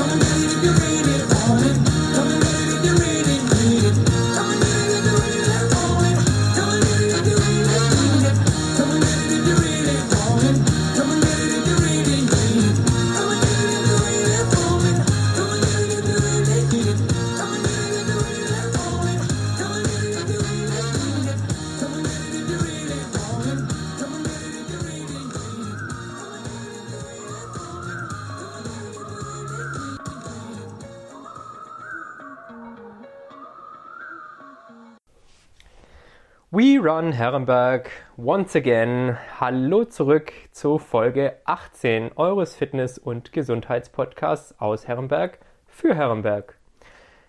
Come and get it if you're in it. Come and get it. Run Herrenberg once again. Hallo zurück zu Folge 18 eures Fitness- und Gesundheitspodcasts aus Herrenberg für Herrenberg.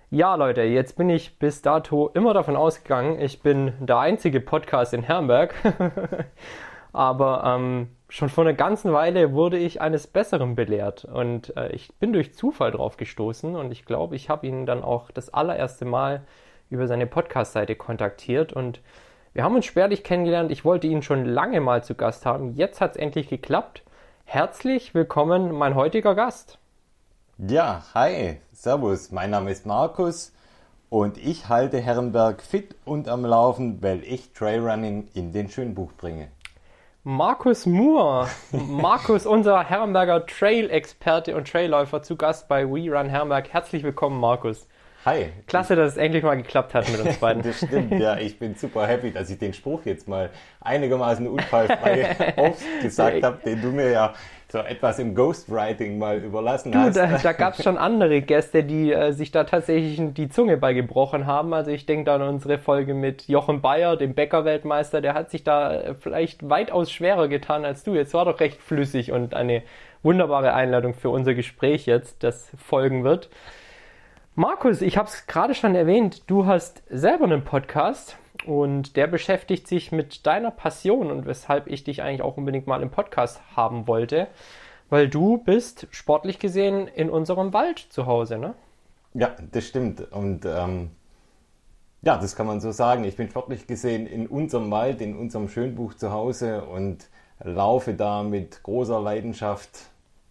Ja, Leute, jetzt bin ich bis dato immer davon ausgegangen, ich bin der einzige Podcast in Herrenberg. Aber ähm, schon vor einer ganzen Weile wurde ich eines Besseren belehrt und äh, ich bin durch Zufall drauf gestoßen und ich glaube, ich habe ihn dann auch das allererste Mal über seine Podcast-Seite kontaktiert und wir haben uns spärlich kennengelernt. Ich wollte ihn schon lange mal zu Gast haben. Jetzt hat es endlich geklappt. Herzlich willkommen, mein heutiger Gast. Ja, hi, servus. Mein Name ist Markus und ich halte Herrenberg fit und am Laufen, weil ich Trailrunning in den Schönbuch bringe. Markus Moore. Markus, unser Herrenberger Trail-Experte und Trailläufer zu Gast bei We Run Herrenberg. Herzlich willkommen, Markus. Hi. Klasse, dass es endlich mal geklappt hat mit uns beiden. das stimmt, ja. Ich bin super happy, dass ich den Spruch jetzt mal einigermaßen unfallfrei aufgesagt habe, den du mir ja so etwas im Ghostwriting mal überlassen du, hast. Da, da gab es schon andere Gäste, die äh, sich da tatsächlich die Zunge bei gebrochen haben. Also ich denke da an unsere Folge mit Jochen Bayer, dem Bäcker-Weltmeister. Der hat sich da äh, vielleicht weitaus schwerer getan als du. Jetzt war doch recht flüssig und eine wunderbare Einladung für unser Gespräch jetzt, das folgen wird. Markus, ich habe es gerade schon erwähnt, du hast selber einen Podcast und der beschäftigt sich mit deiner Passion und weshalb ich dich eigentlich auch unbedingt mal im Podcast haben wollte, weil du bist sportlich gesehen in unserem Wald zu Hause, ne? Ja, das stimmt und ähm, ja, das kann man so sagen. Ich bin sportlich gesehen in unserem Wald, in unserem Schönbuch zu Hause und laufe da mit großer Leidenschaft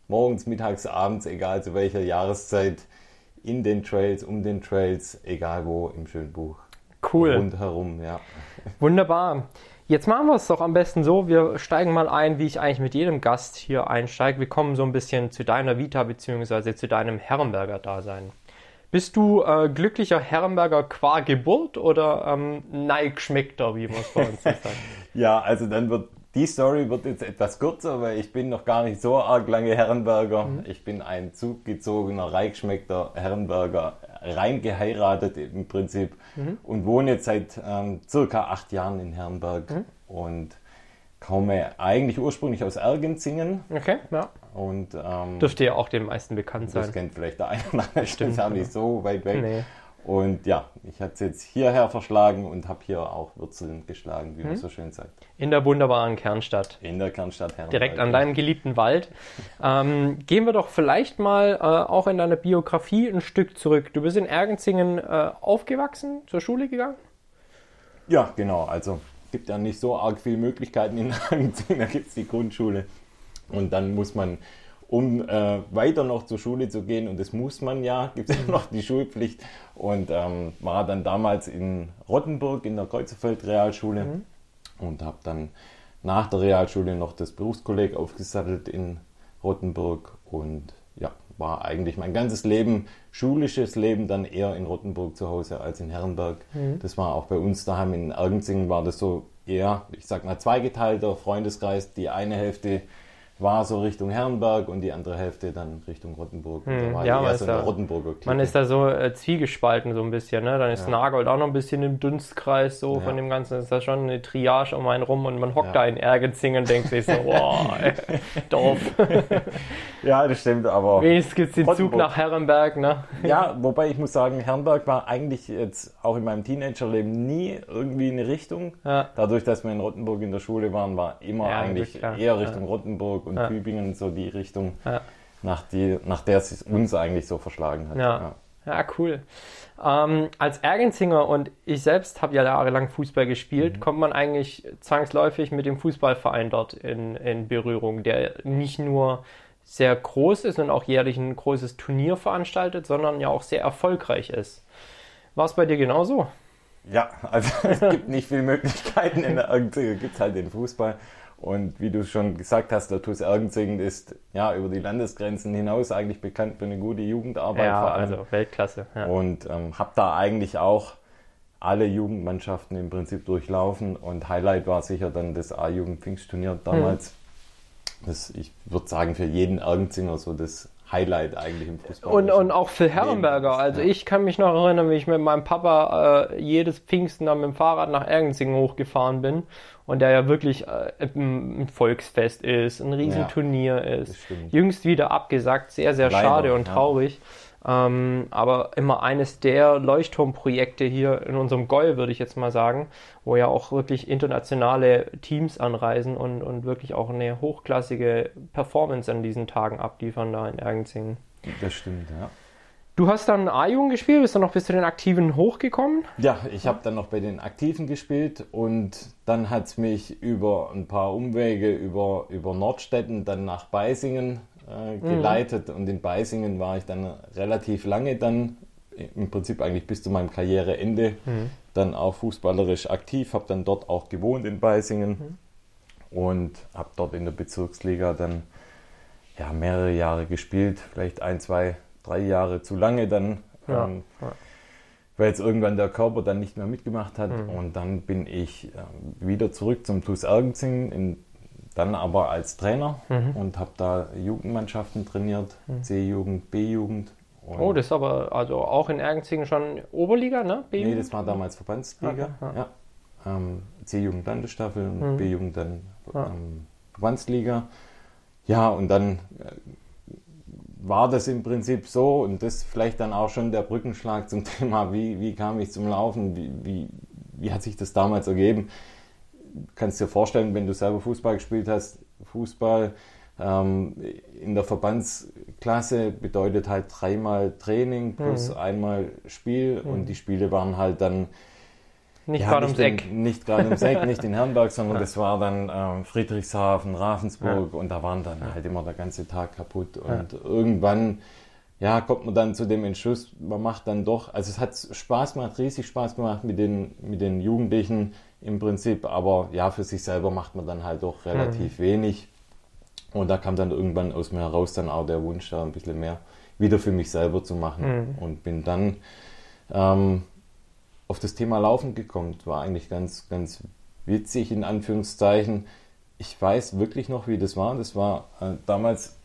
morgens, mittags, abends, egal zu welcher Jahreszeit in den Trails, um den Trails, egal wo im Schönbuch. Cool. Rundherum, ja. Wunderbar. Jetzt machen wir es doch am besten so. Wir steigen mal ein, wie ich eigentlich mit jedem Gast hier einsteige. Wir kommen so ein bisschen zu deiner Vita bzw. zu deinem Herrenberger-Dasein. Bist du äh, glücklicher Herrenberger qua Geburt oder ähm, Neigschmeckter, wie man es bei uns sagt? ja, also dann wird die Story wird jetzt etwas kürzer, weil ich bin noch gar nicht so arg lange Herrenberger. Mhm. Ich bin ein zugezogener, reichschmeckter Herrenberger, rein geheiratet im Prinzip mhm. und wohne jetzt seit ähm, circa acht Jahren in Herrenberg mhm. und komme eigentlich ursprünglich aus Ergenzingen. Okay, ja. Und, ähm, Dürfte ja auch den meisten bekannt sein. Das kennt vielleicht der eine oder andere, stimmt auch nicht so weit weg. Nee. Und ja, ich hatte es jetzt hierher verschlagen und habe hier auch Wurzeln geschlagen, wie man hm. so schön sagt. In der wunderbaren Kernstadt. In der Kernstadt Herrenberg. Direkt an deinem geliebten Wald. ähm, gehen wir doch vielleicht mal äh, auch in deiner Biografie ein Stück zurück. Du bist in Ergenzingen äh, aufgewachsen, zur Schule gegangen? Ja, genau. Also gibt ja nicht so arg viele Möglichkeiten in Ergenzingen. Da gibt es die Grundschule. Und dann muss man um äh, weiter noch zur Schule zu gehen. Und das muss man ja, gibt es ja noch die Schulpflicht. Und ähm, war dann damals in Rottenburg in der Kreuzerfeld Realschule mhm. und habe dann nach der Realschule noch das Berufskolleg aufgesattelt in Rottenburg und ja, war eigentlich mein ganzes Leben, schulisches Leben, dann eher in Rottenburg zu Hause als in Herrenberg. Mhm. Das war auch bei uns daheim in Ergenzingen war das so eher, ich sag mal, zweigeteilter Freundeskreis. Die eine Hälfte war so Richtung Herrenberg und die andere Hälfte dann Richtung Rottenburg. Hm, da ja, man, ist da, man ist da so äh, zwiegespalten so ein bisschen. Ne? Dann ist ja. Nagold auch noch ein bisschen im Dunstkreis so ja. von dem Ganzen. Ist da schon eine Triage um einen rum und man hockt ja. da in Ergenzing und denkt sich so, boah, doof. ja, das stimmt, aber... Wenigstens gibt es den Zug nach Herrenberg, ne? Ja, wobei ich muss sagen, Herrenberg war eigentlich jetzt auch in meinem Teenagerleben nie irgendwie eine Richtung. Dadurch, dass wir in Rottenburg in der Schule waren, war immer eigentlich eher Richtung Rottenburg und ja. Tübingen, so die Richtung, ja. nach, die, nach der es uns eigentlich so verschlagen hat. Ja, ja. cool. Ähm, als Ergenzinger und ich selbst habe ja jahrelang Fußball gespielt, mhm. kommt man eigentlich zwangsläufig mit dem Fußballverein dort in, in Berührung, der nicht nur sehr groß ist und auch jährlich ein großes Turnier veranstaltet, sondern ja auch sehr erfolgreich ist. War es bei dir genauso? Ja, also es gibt nicht viele Möglichkeiten in der Ergenzingen, gibt es halt den Fußball. Und wie du schon gesagt hast, der TuS Ergenzingen ist ja über die Landesgrenzen hinaus eigentlich bekannt für eine gute Jugendarbeit. Ja, also Weltklasse. Ja. Und ähm, habe da eigentlich auch alle Jugendmannschaften im Prinzip durchlaufen. Und Highlight war sicher dann das A-Jugend-Pfingstturnier damals. Mhm. Das, ich würde sagen, für jeden Ergenzinger so das Highlight eigentlich im Fußball. Und, und auch für Herrenberger. Also ich kann mich noch erinnern, wie ich mit meinem Papa äh, jedes Pfingsten dann mit dem Fahrrad nach Ergenzingen hochgefahren bin und der ja wirklich äh, ein Volksfest ist, ein Riesenturnier ja, ist. Jüngst wieder abgesagt, sehr, sehr Leider, schade und traurig. Ja. Ähm, aber immer eines der Leuchtturmprojekte hier in unserem Goll, würde ich jetzt mal sagen, wo ja auch wirklich internationale Teams anreisen und, und wirklich auch eine hochklassige Performance an diesen Tagen abliefern da in Ergenzingen. Das stimmt, ja. Du hast dann A-Jugend gespielt, bist dann noch bis zu den Aktiven hochgekommen? Ja, ich habe dann noch bei den Aktiven gespielt und dann hat es mich über ein paar Umwege über, über Nordstetten dann nach Beisingen äh, mhm. geleitet mhm. und in Beisingen war ich dann relativ lange dann, im Prinzip eigentlich bis zu meinem Karriereende, mhm. dann auch fußballerisch aktiv, habe dann dort auch gewohnt in Beisingen mhm. und habe dort in der Bezirksliga dann ja, mehrere Jahre gespielt, vielleicht ein, zwei, drei Jahre zu lange dann. Ja. Ähm, ja weil jetzt irgendwann der Körper dann nicht mehr mitgemacht hat. Mhm. Und dann bin ich äh, wieder zurück zum TuS Ergenzing in dann aber als Trainer mhm. und habe da Jugendmannschaften trainiert, mhm. C-Jugend, B-Jugend. Oh, das ist aber also auch in Ergenzingen schon Oberliga, ne? Nee, das war damals Verbandsliga. Okay, ja. ja. Ähm, C-Jugend Landesstaffel und mhm. B-Jugend dann ähm, Verbandsliga. Ja, und dann äh, war das im Prinzip so und das vielleicht dann auch schon der Brückenschlag zum Thema, wie, wie kam ich zum Laufen, wie, wie, wie hat sich das damals ergeben kannst dir vorstellen, wenn du selber Fußball gespielt hast, Fußball ähm, in der Verbandsklasse bedeutet halt dreimal Training plus mhm. einmal Spiel mhm. und die Spiele waren halt dann nicht ja, gerade ums Eck. Nicht gerade ums Eck, nicht in Herrenberg, sondern ja. das war dann ähm, Friedrichshafen, Ravensburg ja. und da waren dann halt immer der ganze Tag kaputt. Und irgendwann ja, kommt man dann zu dem Entschluss, man macht dann doch, also es hat Spaß gemacht, riesig Spaß gemacht mit den, mit den Jugendlichen im Prinzip, aber ja, für sich selber macht man dann halt doch relativ mhm. wenig. Und da kam dann irgendwann aus mir heraus dann auch der Wunsch, da ein bisschen mehr wieder für mich selber zu machen. Mhm. Und bin dann ähm, auf das Thema Laufen gekommen. War eigentlich ganz, ganz witzig in Anführungszeichen. Ich weiß wirklich noch, wie das war. Das war äh, damals,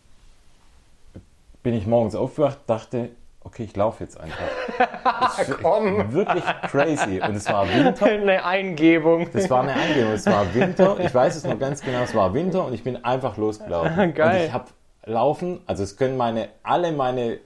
bin ich morgens aufgewacht, dachte, okay, ich laufe jetzt einfach. Das Komm. Wirklich crazy. Und es war Winter. Eine Eingebung. Das war eine Eingebung. Es war Winter. Ich weiß es noch ganz genau. Es war Winter und ich bin einfach losgelaufen. Geil. Und ich habe laufen. Also es können meine, alle meine äh,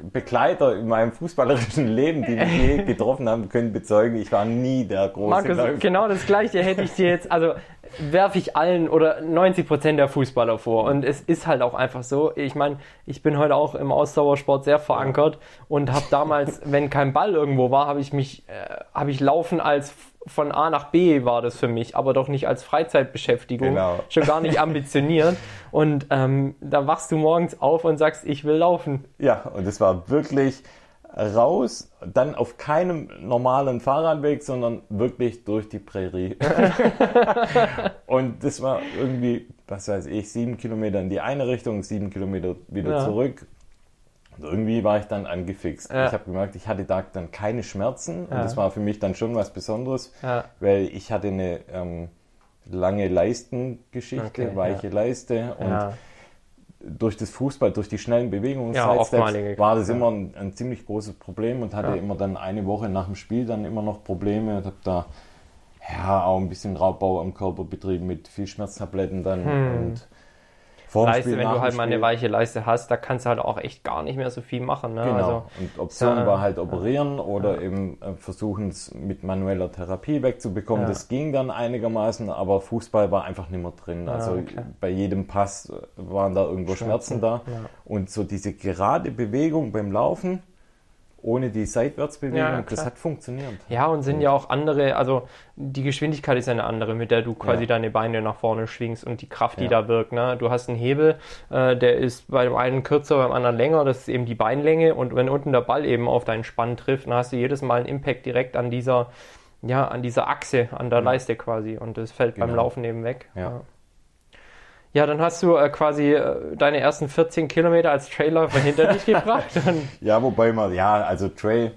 Begleiter in meinem fußballerischen Leben, die mich je getroffen haben, können bezeugen, ich war nie der große Markus, Läufer. genau das gleiche hätte ich dir jetzt, also werfe ich allen oder 90 Prozent der Fußballer vor. Und es ist halt auch einfach so. Ich meine, ich bin heute auch im Ausdauersport sehr verankert und habe damals, wenn kein Ball irgendwo war, habe ich mich, äh, habe ich Laufen als von A nach B war das für mich, aber doch nicht als Freizeitbeschäftigung, genau. schon gar nicht ambitioniert. Und ähm, da wachst du morgens auf und sagst, ich will laufen. Ja, und es war wirklich raus, dann auf keinem normalen Fahrradweg, sondern wirklich durch die Prärie. und das war irgendwie, was weiß ich, sieben Kilometer in die eine Richtung, sieben Kilometer wieder ja. zurück. Und irgendwie war ich dann angefixt. Ja. Ich habe gemerkt, ich hatte da dann keine Schmerzen ja. und das war für mich dann schon was Besonderes, ja. weil ich hatte eine ähm, lange Leistengeschichte, okay, weiche Leiste und durch das Fußball, durch die schnellen Bewegungen ja, war das immer ein, ein, ziemlich großes Problem und hatte immer dann eine Woche nach dem Spiel dann immer noch Probleme und habe da ja auch ein bisschen Raubbau am Körper betrieben mit viel Schmerztabletten dann hm. und Leiste, Spiel, wenn du halt mal eine weiche Leiste hast, da kannst du halt auch echt gar nicht mehr so viel machen. Ne? Genau. Also, und Option ja, war halt operieren ja, oder ja. eben äh, versuchen es mit manueller Therapie wegzubekommen. Das ging dann einigermaßen, aber Fußball war einfach nicht mehr drin. Also okay. bei jedem Pass äh, waren da irgendwo Schmerzen, Schmerzen da. Und so diese gerade Bewegung beim Laufen ohne die Seitwärtsbewegung. Ja, das hat funktioniert. Ja, und sind ja auch andere, also die Geschwindigkeit ist ja eine andere, mit der du quasi Ja. deine Beine nach vorne schwingst und die Kraft, die Ja. da wirkt. Ne? Du hast einen Hebel, äh, der ist bei dem einen kürzer, beim anderen länger, das ist eben die Beinlänge und wenn unten der Ball eben auf deinen Spann trifft, dann hast du jedes Mal einen Impact direkt an dieser, ja, an dieser Achse, an der Leiste quasi und das fällt beim Genau. Laufen eben weg. Ja. Ja, dann hast du äh, quasi äh, deine ersten 14 Kilometer als Trailer hinter dich gebracht. Ja, wobei man, ja, also Trail,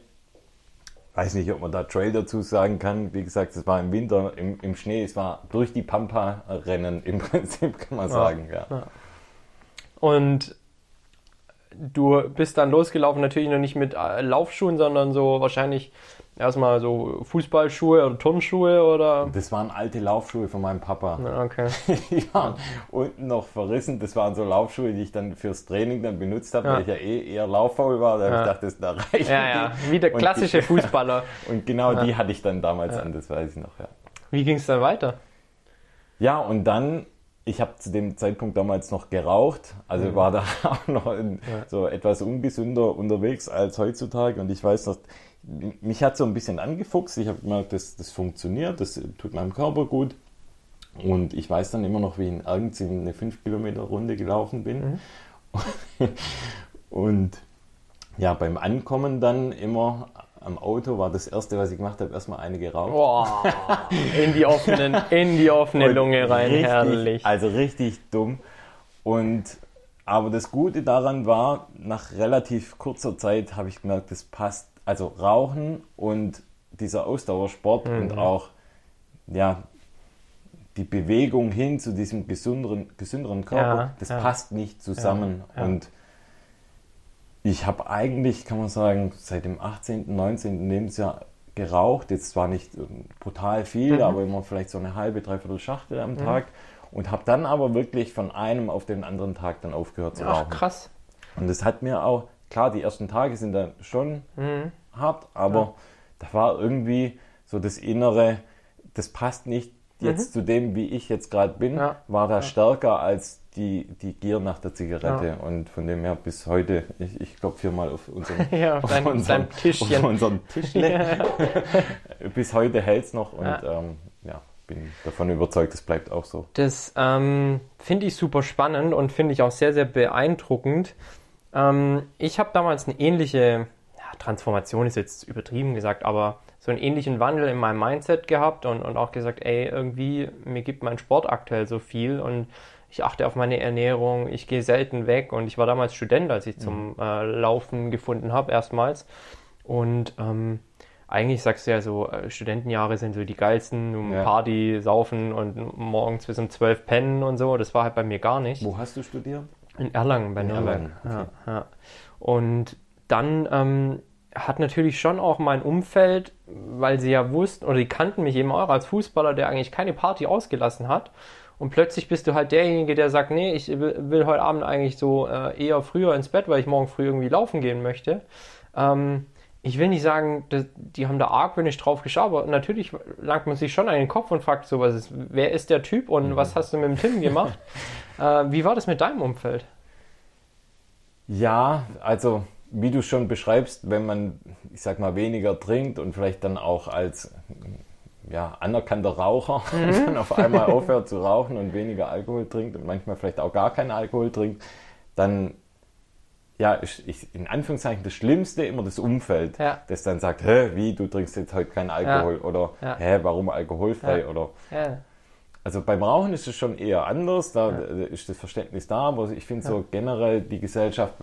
weiß nicht, ob man da Trail dazu sagen kann. Wie gesagt, es war im Winter, im, im Schnee, es war durch die Pampa-Rennen im Prinzip, kann man sagen, ja. Und du bist dann losgelaufen, natürlich noch nicht mit äh, Laufschuhen, sondern so wahrscheinlich erstmal so Fußballschuhe und Turnschuhe oder. Das waren alte Laufschuhe von meinem Papa. Ja, Okay. Die waren unten noch verrissen. Das waren so Laufschuhe, die ich dann fürs Training dann benutzt habe, Ja. weil ich ja eh eher lauffaul war. Da habe Ja. ich gedacht, das da reicht. Ja, ja, wie der klassische die- Fußballer. Und genau die hatte ich dann damals an, das weiß ich noch, ja. Wie ging es dann weiter? Ja, und dann, ich habe zu dem Zeitpunkt damals noch geraucht, also war da auch noch in, so etwas ungesünder unterwegs als heutzutage. Und ich weiß noch, mich hat so ein bisschen angefuchst. Ich habe gemerkt, das, das funktioniert, das tut meinem Körper gut. Und ich weiß dann immer noch, wie ich in irgendwie eine 5 Kilometer Runde gelaufen bin. Und ja, beim Ankommen dann immer am Auto war das erste, was ich gemacht habe, erstmal eine geraucht. Boah, in die offenen, in die offene Lunge rein, richtig, herrlich. Also richtig dumm. Und aber das Gute daran war, nach relativ kurzer Zeit habe ich gemerkt, das passt. Also Rauchen und dieser Ausdauersport Mhm. und auch ja die Bewegung hin zu diesem gesünderen, gesünderen Körper, Ja, das ja. passt nicht zusammen. Ja. Und ich habe eigentlich, kann man sagen, seit dem 18., 19. Lebensjahr geraucht. Jetzt zwar nicht ähm, brutal viel, Mhm. aber immer vielleicht so eine halbe, dreiviertel Schachtel am Tag. Und habe dann aber wirklich von einem auf den anderen Tag dann aufgehört zu Ach, rauchen. krass. Und das hat mir auch, klar, die ersten Tage sind dann schon Mhm. hart, aber da war irgendwie so das Innere, das passt nicht jetzt zu dem, wie ich jetzt gerade bin, Mhm. Ja. war da stärker als die, die Gier nach der Zigarette. Und von dem her bis heute, ich, ich klopfe hier mal auf unseren, Ja, auf dein- dein Tischchen. Auf unseren Tischle. bis heute hält es noch und Ja. ähm, ja, bin davon überzeugt, es bleibt auch so. Das ähm, finde ich super spannend und finde ich auch sehr, sehr beeindruckend. Ähm, ich habe damals eine ähnliche, ja, Transformation ist jetzt übertrieben gesagt, aber so einen ähnlichen Wandel in meinem Mindset gehabt und, und auch gesagt, ey, irgendwie, mir gibt mein Sport aktuell so viel und ich achte auf meine Ernährung, ich gehe selten weg und ich war damals Student, als ich zum äh, Laufen gefunden habe, erstmals. Und ähm, eigentlich sagst du ja so, äh, Studentenjahre sind so die geilsten, um Ja. Party, saufen und morgens bis um 12 pennen und so. Das war halt bei mir gar nicht. Wo hast du studiert? In Erlangen, bei In Nürnberg. Erlangen, Ja, ja. Und dann ähm, hat natürlich schon auch mein Umfeld, weil sie ja wussten, oder die kannten mich eben auch als Fußballer, der eigentlich keine Party ausgelassen hat. Und plötzlich bist du halt derjenige, der sagt, nee, ich will, will heute Abend eigentlich so äh, eher früher ins Bett, weil ich morgen früh irgendwie laufen gehen möchte. Ähm, ich will nicht sagen, die haben da argwöhnisch drauf geschaut, aber natürlich langt man sich schon an den Kopf und fragt so, was ist, wer ist der Typ und was hast du mit dem Tim gemacht? äh, wie war das mit deinem Umfeld? Ja, also wie du schon beschreibst, wenn man, ich sag mal, weniger trinkt und vielleicht dann auch als ja, anerkannter Raucher dann auf einmal aufhört zu rauchen und weniger Alkohol trinkt und manchmal vielleicht auch gar keinen Alkohol trinkt, dann ja, ist, ich, in Anführungszeichen das Schlimmste immer das Umfeld, Ja. das dann sagt, hä, wie, du trinkst jetzt heute keinen Alkohol oder Ja. hä, warum alkoholfrei Ja. oder Ja. also beim Rauchen ist es schon eher anders, da ist das Verständnis da, aber ich finde so generell die Gesellschaft,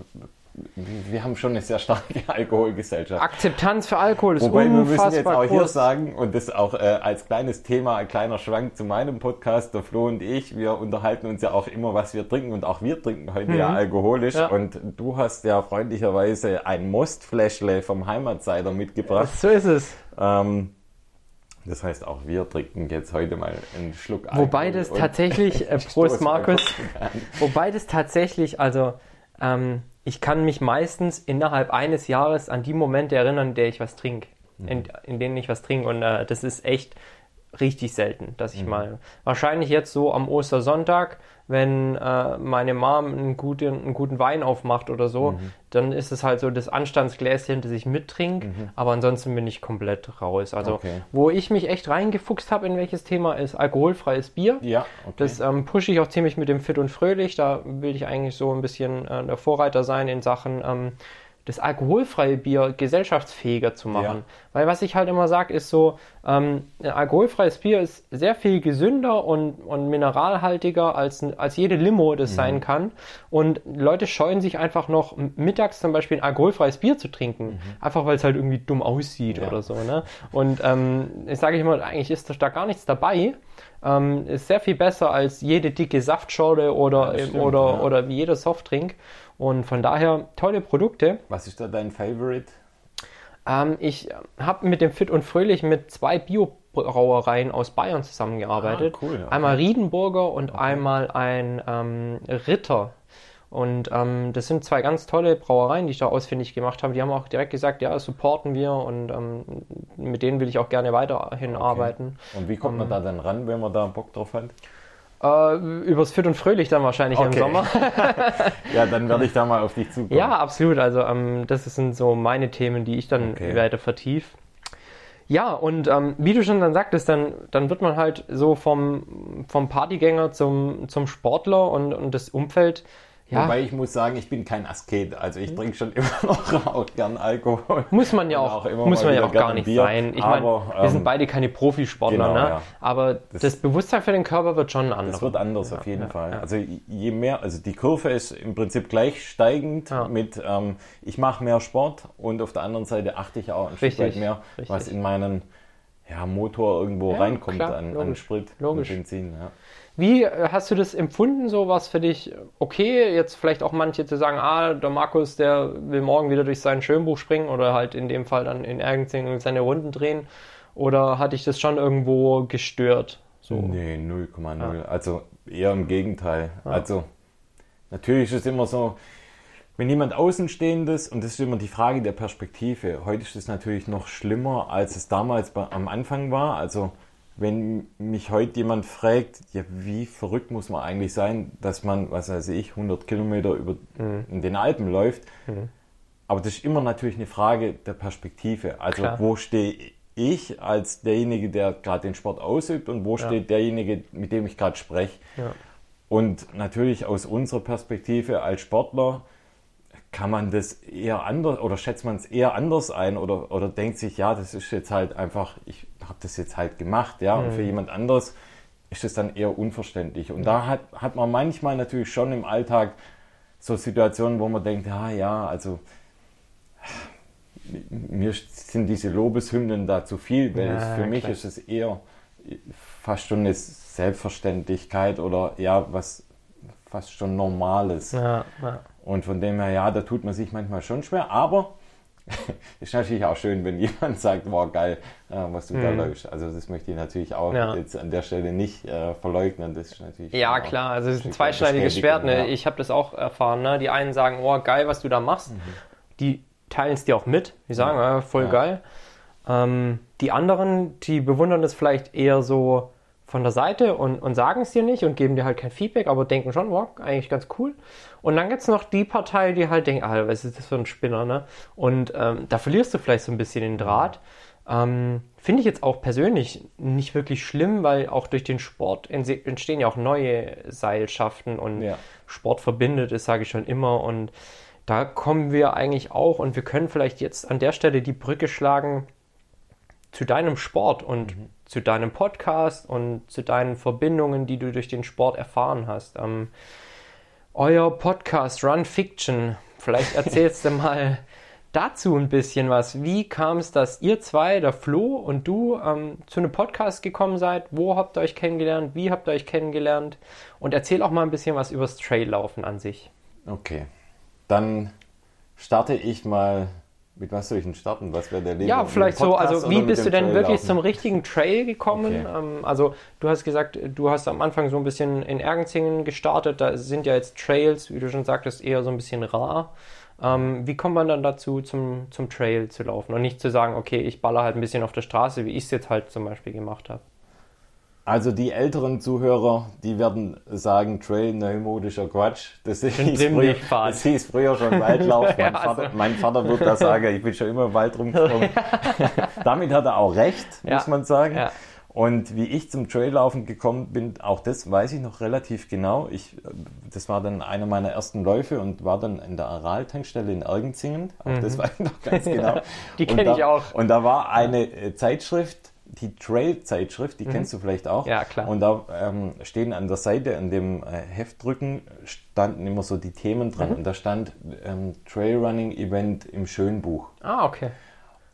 wir haben schon eine sehr starke Alkoholgesellschaft. Akzeptanz für Alkohol ist Wobei wir müssen unfassbar jetzt auch hier sagen, und das auch äh, als kleines Thema, ein kleiner Schwank zu meinem Podcast, der Flo und ich, wir unterhalten uns ja auch immer, was wir trinken und auch wir trinken heute ja alkoholisch Mhm. Ja. und du hast ja freundlicherweise ein Mostfläschle vom Heimatsider mitgebracht. So ist es. Ähm, das heißt, auch wir trinken jetzt heute mal einen Schluck Alkohol. Wobei das tatsächlich, äh, Prost Markus, wobei das tatsächlich, also ähm, ich kann mich meistens innerhalb eines Jahres an die Momente erinnern, in der ich was trinke, Mhm. in, in denen ich was trinke und äh, das ist echt richtig selten, dass ich mal, wahrscheinlich jetzt so am Ostersonntag, wenn äh, meine Mom einen guten, einen guten Wein aufmacht oder so, Mhm. dann ist es halt so das Anstandsgläschen, das ich mittrinke, aber ansonsten bin ich komplett raus. Also, Mhm. Okay. wo ich mich echt reingefuchst habe in welches Thema ist alkoholfreies Bier. Ja, okay. Das ähm, pushe ich auch ziemlich mit dem Fit und Fröhlich. Da will ich eigentlich so ein bisschen äh, der Vorreiter sein in Sachen ähm, das alkoholfreie Bier gesellschaftsfähiger zu machen. Ja. Weil was ich halt immer sage, ist so, ähm, ein alkoholfreies Bier ist sehr viel gesünder und, und mineralhaltiger als, als jede Limo das sein kann. Und Leute scheuen sich einfach noch mittags zum Beispiel ein alkoholfreies Bier zu trinken. Einfach weil es halt irgendwie dumm aussieht Ja. oder so. Ne? Und ähm, ich sage immer, eigentlich ist da gar nichts dabei. Ähm, ist sehr viel besser als jede dicke Saftschorle oder, Ja, stimmt, oder, oder wie jeder Softdrink. Und von daher tolle Produkte. Was ist da dein Favorite? Ähm, ich habe mit dem Fit und Fröhlich mit zwei Biobrauereien aus Bayern zusammengearbeitet. Ah, cool, okay. Einmal Riedenburger und einmal ein ähm, Ritter. Und ähm, das sind zwei ganz tolle Brauereien, die ich da ausfindig gemacht habe. Die haben auch direkt gesagt, ja, supporten wir und ähm, mit denen will ich auch gerne weiterhin arbeiten. Und wie kommt man da dann ran, wenn man da Bock drauf hat? Äh, übers Fit und Fröhlich dann wahrscheinlich im Okay. Sommer. Ja, dann werde ich da mal auf dich zukommen. Ja, absolut. Also ähm, das sind so meine Themen, die ich dann Okay. weiter vertief. Ja, und ähm, wie du schon dann sagtest, dann, dann wird man halt so vom, vom Partygänger zum, zum Sportler und, und das Umfeld, ja, Wobei ich muss sagen, ich bin kein Asket. Also ich trinke schon immer noch auch gern Alkohol. muss man ja auch, auch muss man ja auch gar nicht Bier. sein. Ich meine, wir sind ähm, beide keine Profisportler, genau, ne? ja. aber das, Bewusstsein für den Körper wird schon anders. Das wird anders auf jeden ja, Fall. ja. Also je mehr, also die Kurve ist im Prinzip gleich steigend Ja. mit, ähm, ich mache mehr Sport und auf der anderen Seite achte ich auch ein Stück weit mehr, richtig. was in meinen ja, Motor irgendwo Ja, reinkommt klar, an, an logisch, Sprit logisch. und Benzin. Ja. Wie äh, hast du das empfunden, so was für dich okay? Jetzt vielleicht auch manche zu sagen, ah, der Markus, der will morgen wieder durch sein Schönbuch springen oder halt in dem Fall dann in Ergenzing seine Runden drehen. Oder hat dich das schon irgendwo gestört? So. Nee, 0,0. Also eher im Gegenteil. Also natürlich ist es immer so, wenn jemand Außenstehendes, und das ist immer die Frage der Perspektive, heute ist es natürlich noch schlimmer, als es damals am Anfang war. Also wenn mich heute jemand fragt, ja, wie verrückt muss man eigentlich sein, dass man, was weiß ich, 100 Kilometer über in den Alpen läuft. Aber das ist immer natürlich eine Frage der Perspektive. Also Klar. wo stehe ich als derjenige, der gerade den Sport ausübt und wo steht derjenige, mit dem ich gerade spreche. Ja. Und natürlich aus unserer Perspektive als Sportler kann man das eher anders oder schätzt man es eher anders ein oder, oder denkt sich, ja, das ist jetzt halt einfach, ich habe das jetzt halt gemacht, ja, und für jemand anderes ist es dann eher unverständlich. Und da hat, hat man manchmal natürlich schon im Alltag so Situationen, wo man denkt, ja, ja, also mir sind diese Lobeshymnen da zu viel, weil Ja, es, für mich klar. ist es eher fast schon eine Selbstverständlichkeit oder ja, was fast schon Normales. Ja, ja. Und von dem her, ja, da tut man sich manchmal schon schwer, aber ist natürlich auch schön, wenn jemand sagt, wow, geil, äh, was du da läufst. Also das möchte ich natürlich auch Mhm. Ja. jetzt an der Stelle nicht äh, verleugnen. Das ist natürlich Ja, klar, also es ist ein zweischneidiges Schwert. Ne? Ja. Ich habe das auch erfahren. Ne? Die einen sagen, oh, geil, was du da machst. Die teilen es dir auch mit. Die sagen, ja, voll Ja. geil. Ähm, die anderen, die bewundern es vielleicht eher so von der Seite und, und sagen es dir nicht und geben dir halt kein Feedback, aber denken schon, wow, eigentlich ganz cool. Und dann gibt es noch die Partei, die halt denkt, ah, was ist das für ein Spinner, ne? Und ähm, da verlierst du vielleicht so ein bisschen den Draht. Ähm, Finde ich jetzt auch persönlich nicht wirklich schlimm, weil auch durch den Sport entstehen ja auch neue Seilschaften und Ja. Sport verbindet, das sage ich schon immer. Und da kommen wir eigentlich auch und wir können vielleicht jetzt an der Stelle die Brücke schlagen zu deinem Sport und zu deinem Podcast und zu deinen Verbindungen, die du durch den Sport erfahren hast. Ähm, euer Podcast Run Fiction, vielleicht erzählst du mal dazu ein bisschen was. Wie kam es, dass ihr zwei, der Flo und du, ähm, zu einem Podcast gekommen seid? Wo habt ihr euch kennengelernt? Wie habt ihr euch kennengelernt? Und erzähl auch mal ein bisschen was übers Traillaufen an sich. Okay, dann starte ich mal. Mit was soll ich denn starten? Was wäre der Leben? Ja, vielleicht so, also wie bist du denn wirklich Traillaufen? zum richtigen Trail gekommen? Okay. Ähm, also du hast gesagt, du hast am Anfang so ein bisschen in Ergenzingen gestartet, da sind ja jetzt Trails, wie du schon sagtest, eher so ein bisschen rar. Ähm, wie kommt man dann dazu, zum, zum Trail zu laufen und nicht zu sagen, okay, ich baller halt ein bisschen auf der Straße, wie ich es jetzt halt zum Beispiel gemacht habe? Also die älteren Zuhörer, die werden sagen, Trail neumodischer Quatsch. Das hieß, früher, das hieß früher schon Waldlauf. Mein, ja, Vater, also. mein Vater wird da sagen, ich bin schon immer im Wald rumgekommen. Damit hat er auch recht, ja. muss man sagen. Ja. Und wie ich zum Traillaufen gekommen bin, auch das weiß ich noch relativ genau. Ich, das war dann einer meiner ersten Läufe und war dann in der Aral-Tankstelle in Ergenzingen. Auch mhm. das weiß ich noch ganz genau. Die kenne ich auch. Und da war eine äh, Zeitschrift, die Trail-Zeitschrift, die mhm. kennst du vielleicht auch. Ja, klar. Und da ähm, stehen an der Seite, in dem äh, Heftrücken, standen immer so die Themen dran. Mhm. Und da stand ähm, Trailrunning-Event im Schönbuch. Ah, okay.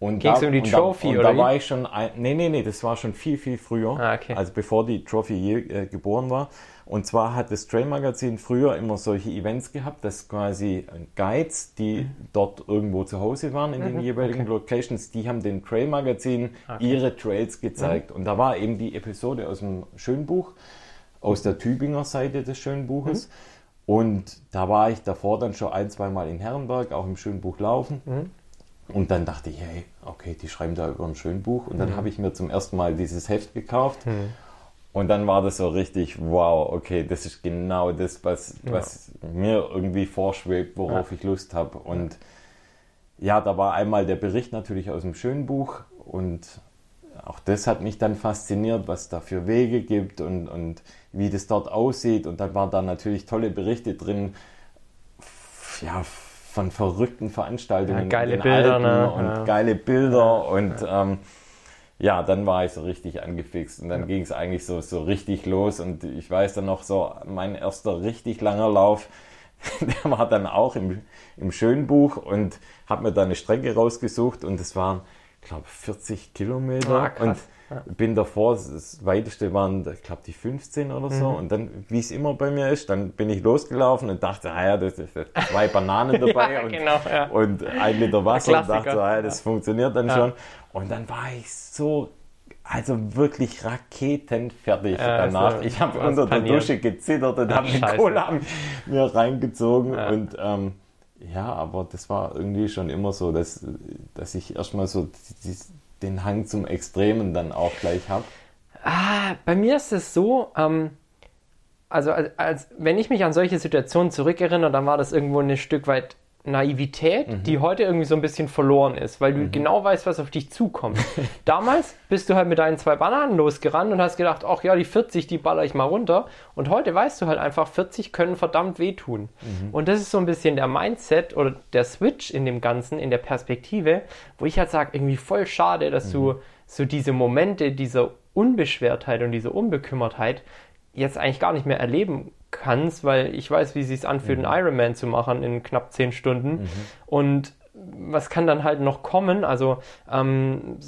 Und Ging es um die Trophy, da, und oder? da war ich schon, ein, nee, nee, nee, das war schon viel, viel früher. Ah, okay. Also bevor die Trophy je, äh, geboren war. Und zwar hat das Trail Magazin früher immer solche Events gehabt, dass quasi Guides, die mhm. dort irgendwo zu Hause waren in mhm. den jeweiligen okay. Locations, die haben den Trail Magazin okay. ihre Trails gezeigt. Mhm. Und da war eben die Episode aus dem Schönbuch, aus der Tübinger Seite des Schönbuches. Mhm. Und da war ich davor dann schon ein, zwei Mal in Herrenberg, auch im Schönbuch laufen. Und dann dachte ich, hey, okay, die schreiben da über ein Schönbuch. Und dann mhm. habe ich mir zum ersten Mal dieses Heft gekauft. Mhm. Und dann war das so richtig, wow, okay, das ist genau das, was, ja. was mir irgendwie vorschwebt, worauf ja. ich Lust habe. Und ja, da war einmal der Bericht natürlich aus dem Schönbuch und auch das hat mich dann fasziniert, was es da für Wege gibt und, und wie das dort aussieht. Und dann waren da natürlich tolle Berichte drin, ja, von verrückten Veranstaltungen. Ja, geile Bilder, ne? Und ja. geile Bilder und ähm, ja, dann war ich so richtig angefixt und dann ja. ging es eigentlich so, so richtig los und ich weiß dann noch so, mein erster richtig langer Lauf, der war dann auch im, im Schönbuch und habe mir da eine Strecke rausgesucht und es waren, ich glaube, 40 Kilometer ah, und ja. bin davor, das weiteste waren, ich glaube, die 15 oder so. Mhm. Und dann, wie es immer bei mir ist, dann bin ich losgelaufen und dachte, ah ja, das ist zwei Bananen dabei ja, und, genau, ja. und ein Liter Wasser und dachte, ah ja, das funktioniert dann schon. Und dann war ich so also wirklich raketenfertig ja, danach. Also, ich habe unter der Dusche gezittert und habe eine Cola mir reingezogen. Ja. Und ähm, ja, aber das war irgendwie schon immer so, dass, dass ich erstmal so den Hang zum Extremen dann auch gleich habe? Ah, bei mir ist es so, ähm, also als, als, wenn ich mich an solche Situationen zurückerinnere, dann war das irgendwo ein Stück weit Naivität, mhm. die heute irgendwie so ein bisschen verloren ist, weil du mhm. genau weißt, was auf dich zukommt. Damals bist du halt mit deinen zwei Bananen losgerannt und hast gedacht, ach ja, die 40, die baller ich mal runter. Und heute weißt du halt einfach, 40 können verdammt wehtun. Mhm. Und das ist so ein bisschen der Mindset oder der Switch in dem Ganzen, in der Perspektive, wo ich halt sage, irgendwie voll schade, dass du mhm. so diese Momente dieser Unbeschwertheit und diese Unbekümmertheit jetzt eigentlich gar nicht mehr erleben kannst, weil ich weiß, wie es anfühlt, mhm. einen Ironman zu machen in knapp zehn Stunden. Mhm. Und was kann dann halt noch kommen? Also ähm,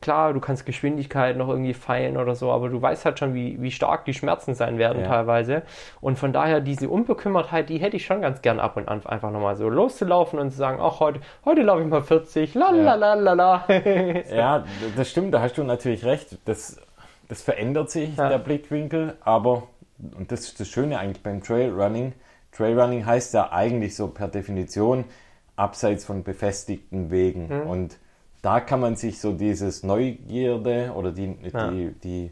klar, du kannst Geschwindigkeit noch irgendwie feilen oder so, aber du weißt halt schon, wie, wie stark die Schmerzen sein werden ja. teilweise. Und von daher diese Unbekümmertheit, die hätte ich schon ganz gern ab und an einfach nochmal so loszulaufen und zu sagen, ach heute, heute laufe ich mal 40, la la la la la. ja, das stimmt, da hast du natürlich recht. Das, das verändert sich, ja. der Blickwinkel, aber und das ist das Schöne eigentlich beim Trailrunning. Trailrunning heißt ja eigentlich so per Definition abseits von befestigten Wegen. Mhm. Und da kann man sich so dieses Neugierde oder die, ja. die, die,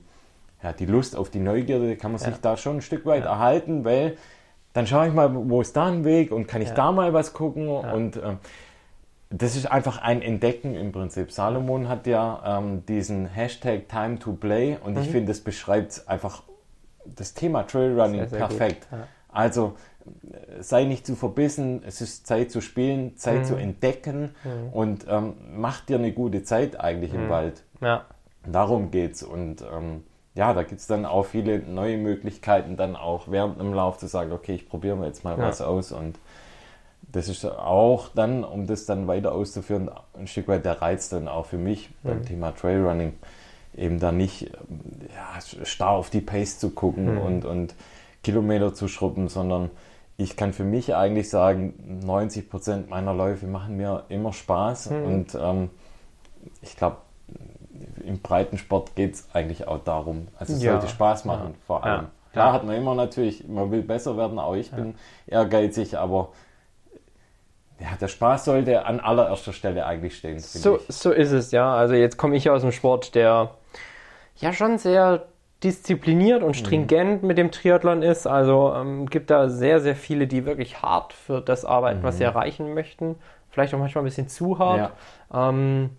ja, die Lust auf die Neugierde, kann man sich da schon ein Stück weit ja. erhalten, weil dann schaue ich mal, wo ist da ein Weg und kann ich da mal was gucken und ähm, das ist einfach ein Entdecken im Prinzip. Salomon hat ja ähm, diesen Hashtag Time to Play und mhm. ich finde, das beschreibt einfach das Thema Trailrunning sehr, sehr perfekt. Ja. Also sei nicht zu verbissen, es ist Zeit zu spielen, Zeit mhm. zu entdecken mhm. und ähm, mach dir eine gute Zeit eigentlich im mhm. Wald. Ja. Darum geht's. Und ähm, ja, da gibt es dann auch viele neue Möglichkeiten, dann auch während dem Lauf zu sagen, okay, ich probiere mir jetzt mal ja. was aus. Und das ist auch dann, um das dann weiter auszuführen, ein Stück weit der Reiz dann auch für mich beim mhm. Thema Trailrunning eben da nicht ja, starr auf die Pace zu gucken mhm. und, und Kilometer zu schrubben, sondern ich kann für mich eigentlich sagen, 90 Prozent meiner Läufe machen mir immer Spaß mhm. und ähm, ich glaube, im Breitensport geht es eigentlich auch darum. Also es ja. sollte Spaß machen, ja. vor allem. Ja. Klar hat man immer natürlich, man will besser werden, auch ich bin ehrgeizig, aber ja, der Spaß sollte an allererster Stelle eigentlich stehen. So, so ist es, ja. Also jetzt komme ich aus dem Sport, der ja schon sehr diszipliniert und stringent mhm. mit dem Triathlon ist. Also ähm, gibt da sehr, sehr viele, die wirklich hart für das arbeiten, mhm. was sie mhm. erreichen möchten. Vielleicht auch manchmal ein bisschen zu hart. Ja. Ähm,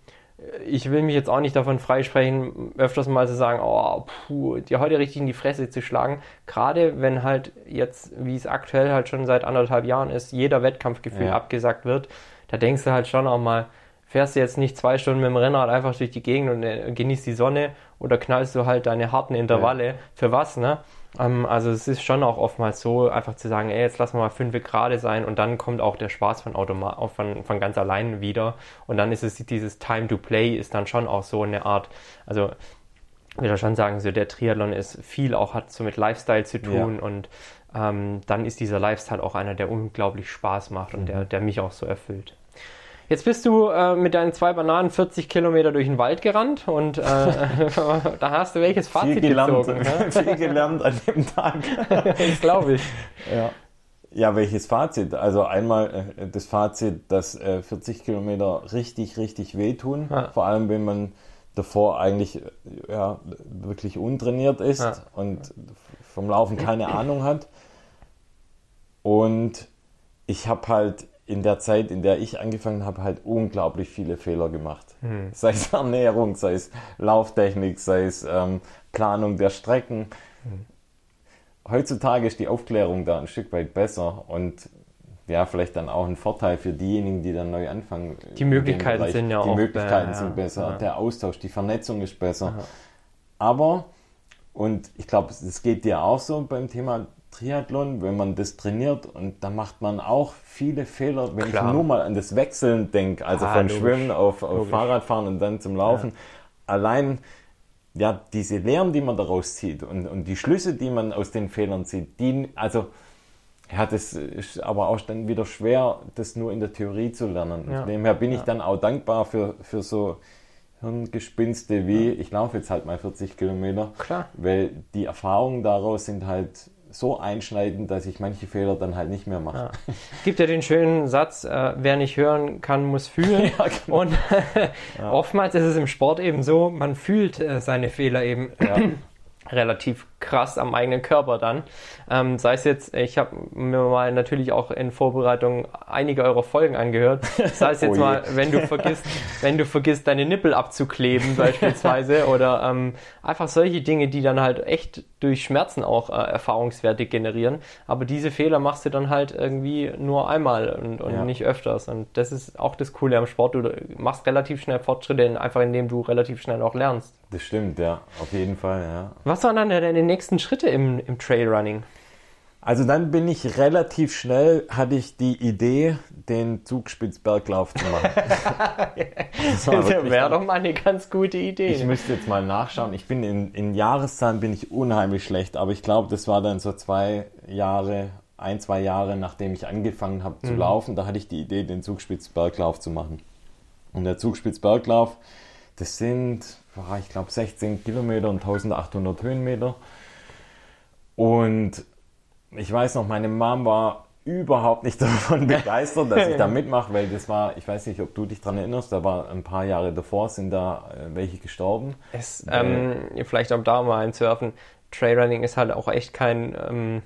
ich will mich jetzt auch nicht davon freisprechen, öfters mal zu sagen, oh, puh, dir heute richtig in die Fresse zu schlagen. Gerade wenn halt jetzt, wie es aktuell halt schon seit anderthalb Jahren ist, jeder Wettkampfgefühl ja. abgesagt wird, da denkst du halt schon auch mal, fährst du jetzt nicht zwei Stunden mit dem Rennrad einfach durch die Gegend und äh, genießt die Sonne oder knallst du halt deine harten Intervalle. Ja. Für was, ne? Ähm, also es ist schon auch oftmals so, einfach zu sagen, ey, jetzt lassen wir mal fünf gerade sein und dann kommt auch der Spaß von, Automa von, von ganz allein wieder. Und dann ist es dieses Time to Play ist dann schon auch so eine Art, also ich würde schon sagen, so der Triathlon ist viel auch hat so mit Lifestyle zu tun ja. und ähm, dann ist dieser Lifestyle auch einer, der unglaublich Spaß macht und mhm. der, der mich auch so erfüllt. Jetzt bist du äh, mit deinen zwei Bananen 40 Kilometer durch den Wald gerannt und äh, da hast du welches Fazit viel gelernt, gezogen? Ne? viel gelernt an dem Tag. das glaube ich. Ja. ja, welches Fazit? Also einmal äh, das Fazit, dass 40 äh, Kilometer richtig, richtig wehtun. Ja. Vor allem, wenn man davor eigentlich ja, wirklich untrainiert ist ja. und vom Laufen keine Ahnung hat. Und ich habe halt in der Zeit, in der ich angefangen habe, halt unglaublich viele Fehler gemacht. Mhm. Sei es Ernährung, sei es Lauftechnik, sei es ähm, Planung der Strecken. Mhm. Heutzutage ist die Aufklärung da ein Stück weit besser und ja, vielleicht dann auch ein Vorteil für diejenigen, die dann neu anfangen. Die Möglichkeiten sind ja die auch Die Möglichkeiten ja, sind besser, ja. der Austausch, die Vernetzung ist besser. Aha. Aber, und ich glaube, es geht dir auch so beim Thema Triathlon, wenn man das trainiert und da macht man auch viele Fehler, wenn Klar. ich nur mal an das Wechseln denke, also ah, von logisch. Schwimmen auf, auf Fahrradfahren und dann zum Laufen. Ja. Allein ja, diese Lehren, die man daraus zieht und, und die Schlüsse, die man aus den Fehlern zieht, die, also ja, das ist aber auch dann wieder schwer, das nur in der Theorie zu lernen. Ja. Von dem her bin ich dann auch dankbar für, für so Hirngespinste wie, ich laufe jetzt halt mal 40 Kilometer, Klar. weil die Erfahrungen daraus sind halt so einschneidend, dass ich manche Fehler dann halt nicht mehr mache. Ja. Gibt ja den schönen Satz, äh, wer nicht hören kann, muss fühlen. ja, genau. Und ja. oftmals ist es im Sport eben so, man fühlt äh, seine Fehler eben relativ krass am eigenen Körper dann. Ähm, sei es jetzt, ich habe mir mal natürlich auch in Vorbereitung einige eurer Folgen angehört. Sei es jetzt oh mal, wenn du vergisst, wenn du vergisst, deine Nippel abzukleben beispielsweise oder ähm, einfach solche Dinge, die dann halt echt durch Schmerzen auch äh, Erfahrungswerte generieren. Aber diese Fehler machst du dann halt irgendwie nur einmal und, und ja. nicht öfters. Und das ist auch das Coole am Sport. Du machst relativ schnell Fortschritte, einfach indem du relativ schnell auch lernst. Das stimmt, ja, auf jeden Fall, ja. Was waren dann deine nächsten Schritte im, im Trailrunning? Also dann bin ich relativ schnell, hatte ich die Idee, den Zugspitzberglauf zu machen. das wäre doch mal eine ganz gute Idee. Ich müsste jetzt mal nachschauen. Ich bin in, in Jahreszahlen bin ich unheimlich schlecht, aber ich glaube, das war dann so zwei Jahre, ein, zwei Jahre, nachdem ich angefangen habe zu mhm. laufen. Da hatte ich die Idee, den Zugspitzberglauf zu machen. Und der Zugspitzberglauf, das sind, ich glaube, 16 Kilometer und 1800 Höhenmeter. Und ich weiß noch, meine Mom war überhaupt nicht davon begeistert, dass ich da mitmache, weil das war, ich weiß nicht, ob du dich daran erinnerst, da war ein paar Jahre davor, sind da äh, welche gestorben. Es, ähm, vielleicht um da mal einzuwerfen, Trailrunning ist halt auch echt kein ähm,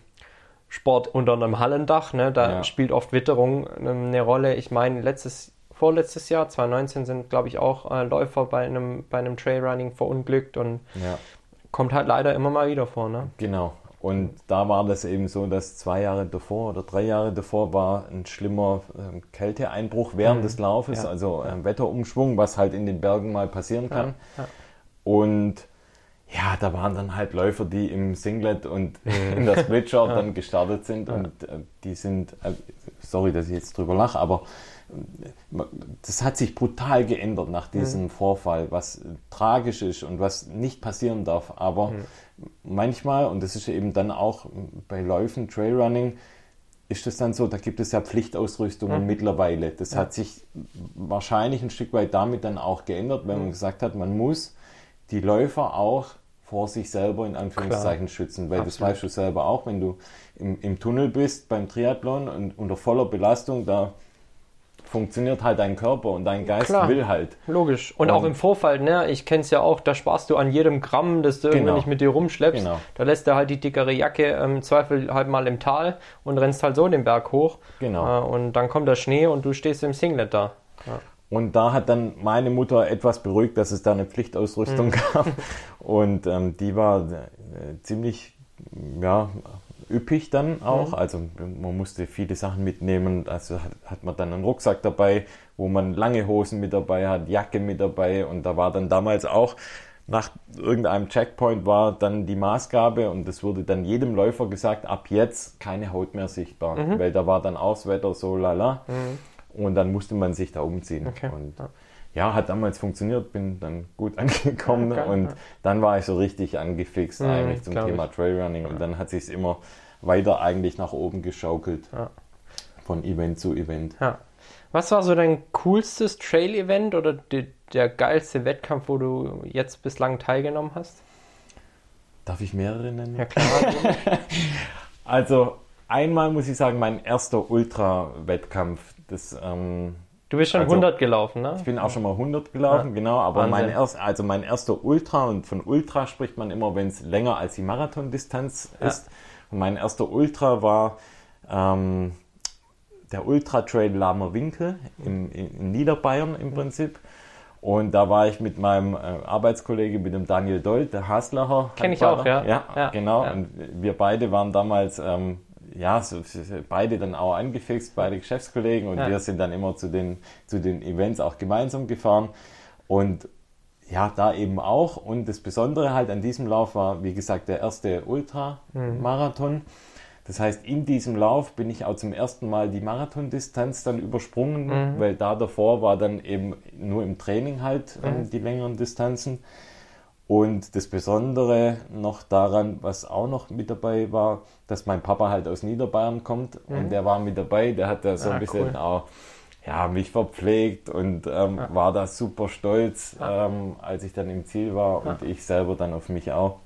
Sport unter einem Hallendach, ne? da ja. spielt oft Witterung ähm, eine Rolle. Ich meine, letztes vorletztes Jahr, 2019, sind, glaube ich, auch äh, Läufer bei einem, bei einem Trailrunning verunglückt und ja. kommt halt leider immer mal wieder vor. Ne? Genau. Und da war das eben so, dass zwei Jahre davor oder drei Jahre davor war ein schlimmer äh, Kälteeinbruch während mhm. des Laufes, ja. also ein Wetterumschwung, was halt in den Bergen mal passieren kann. Ja. Ja. Und ja, da waren dann halt Läufer, die im Singlet und in der Splitshirt dann gestartet sind und äh, die sind, äh, sorry, dass ich jetzt drüber lache, aber das hat sich brutal geändert nach diesem mhm. Vorfall, was tragisch ist und was nicht passieren darf. Aber mhm. Manchmal, und das ist eben dann auch bei Läufen, Trailrunning, ist es dann so, da gibt es ja Pflichtausrüstungen mhm. mittlerweile. Das ja. hat sich wahrscheinlich ein Stück weit damit dann auch geändert, wenn man mhm. gesagt hat, man muss die Läufer auch vor sich selber in Anführungszeichen Klar. schützen, weil Absolut. das weißt du selber auch, wenn du im, im Tunnel bist beim Triathlon und unter voller Belastung, da funktioniert halt dein Körper und dein Geist Klar. will halt. Logisch. Und, Und- auch im Vorfall, ne? Ich kenn's ja auch, da sparst du an jedem Gramm, das du irgendwie Genau. nicht mit dir rumschleppst. Genau. Da lässt er halt die dickere Jacke im Zweifel halt mal im Tal und rennst halt so den Berg hoch. Genau. Äh, und dann kommt der Schnee und du stehst im Singlet da. Und da hat dann meine Mutter etwas beruhigt, dass es da eine Pflichtausrüstung gab. Und ähm, die war äh, ziemlich ja, üppig dann auch. Also man musste viele Sachen mitnehmen. Also hat, hat man dann einen Rucksack dabei, wo man lange Hosen mit dabei hat, Jacke mit dabei. Und da war dann damals auch nach irgendeinem Checkpoint war dann die Maßgabe und es wurde dann jedem Läufer gesagt, ab jetzt keine Haut mehr sichtbar, weil da war dann auch das Wetter so lala. Und dann musste man sich da umziehen. Okay. Und ja. hat damals funktioniert, bin dann gut angekommen Ja, geil, und ja. dann war ich so richtig angefixt Mhm, eigentlich zum Thema ich. Trailrunning und dann hat sich immer weiter eigentlich nach oben geschaukelt. Von Event zu Event. Ja. Was war so dein coolstes Trail-Event oder die, der geilste Wettkampf, wo du jetzt bislang teilgenommen hast? Darf ich mehrere nennen? Ja klar. Also einmal muss ich sagen, mein erster Ultra-Wettkampf, das ähm, Du bist schon Also, 100 gelaufen, ne? Ich bin auch schon mal 100 gelaufen, Ja. genau, aber Wahnsinn. mein, erst, also mein erster Ultra und von Ultra spricht man immer, wenn es länger als die Marathondistanz Ja. ist. Und mein erster Ultra war ähm, der Ultra Trail Lamer Winkel in, in, in Niederbayern im Prinzip. Und da war ich mit meinem äh, Arbeitskollege, mit dem Daniel Dold, der Haslacher. Kenn ich auch, ja. Ja, Ja, genau. Und wir beide waren damals, ähm, ja, so, beide dann auch angefixt, beide Geschäftskollegen. Und Ja. wir sind dann immer zu den, zu den Events auch gemeinsam gefahren. Und ja, da eben auch. Und das Besondere halt an diesem Lauf war, wie gesagt, der erste Ultramarathon. Das heißt, in diesem Lauf bin ich auch zum ersten Mal die Marathondistanz dann übersprungen, weil da davor war dann eben nur im Training halt ähm, die längeren Distanzen. Und das Besondere noch daran, was auch noch mit dabei war, dass mein Papa halt aus Niederbayern kommt und der war mit dabei, der hat da so Ah, ein bisschen cool. auch ja, mich verpflegt und ähm, war da super stolz, ähm, als ich dann im Ziel war und ich selber dann auf mich auch,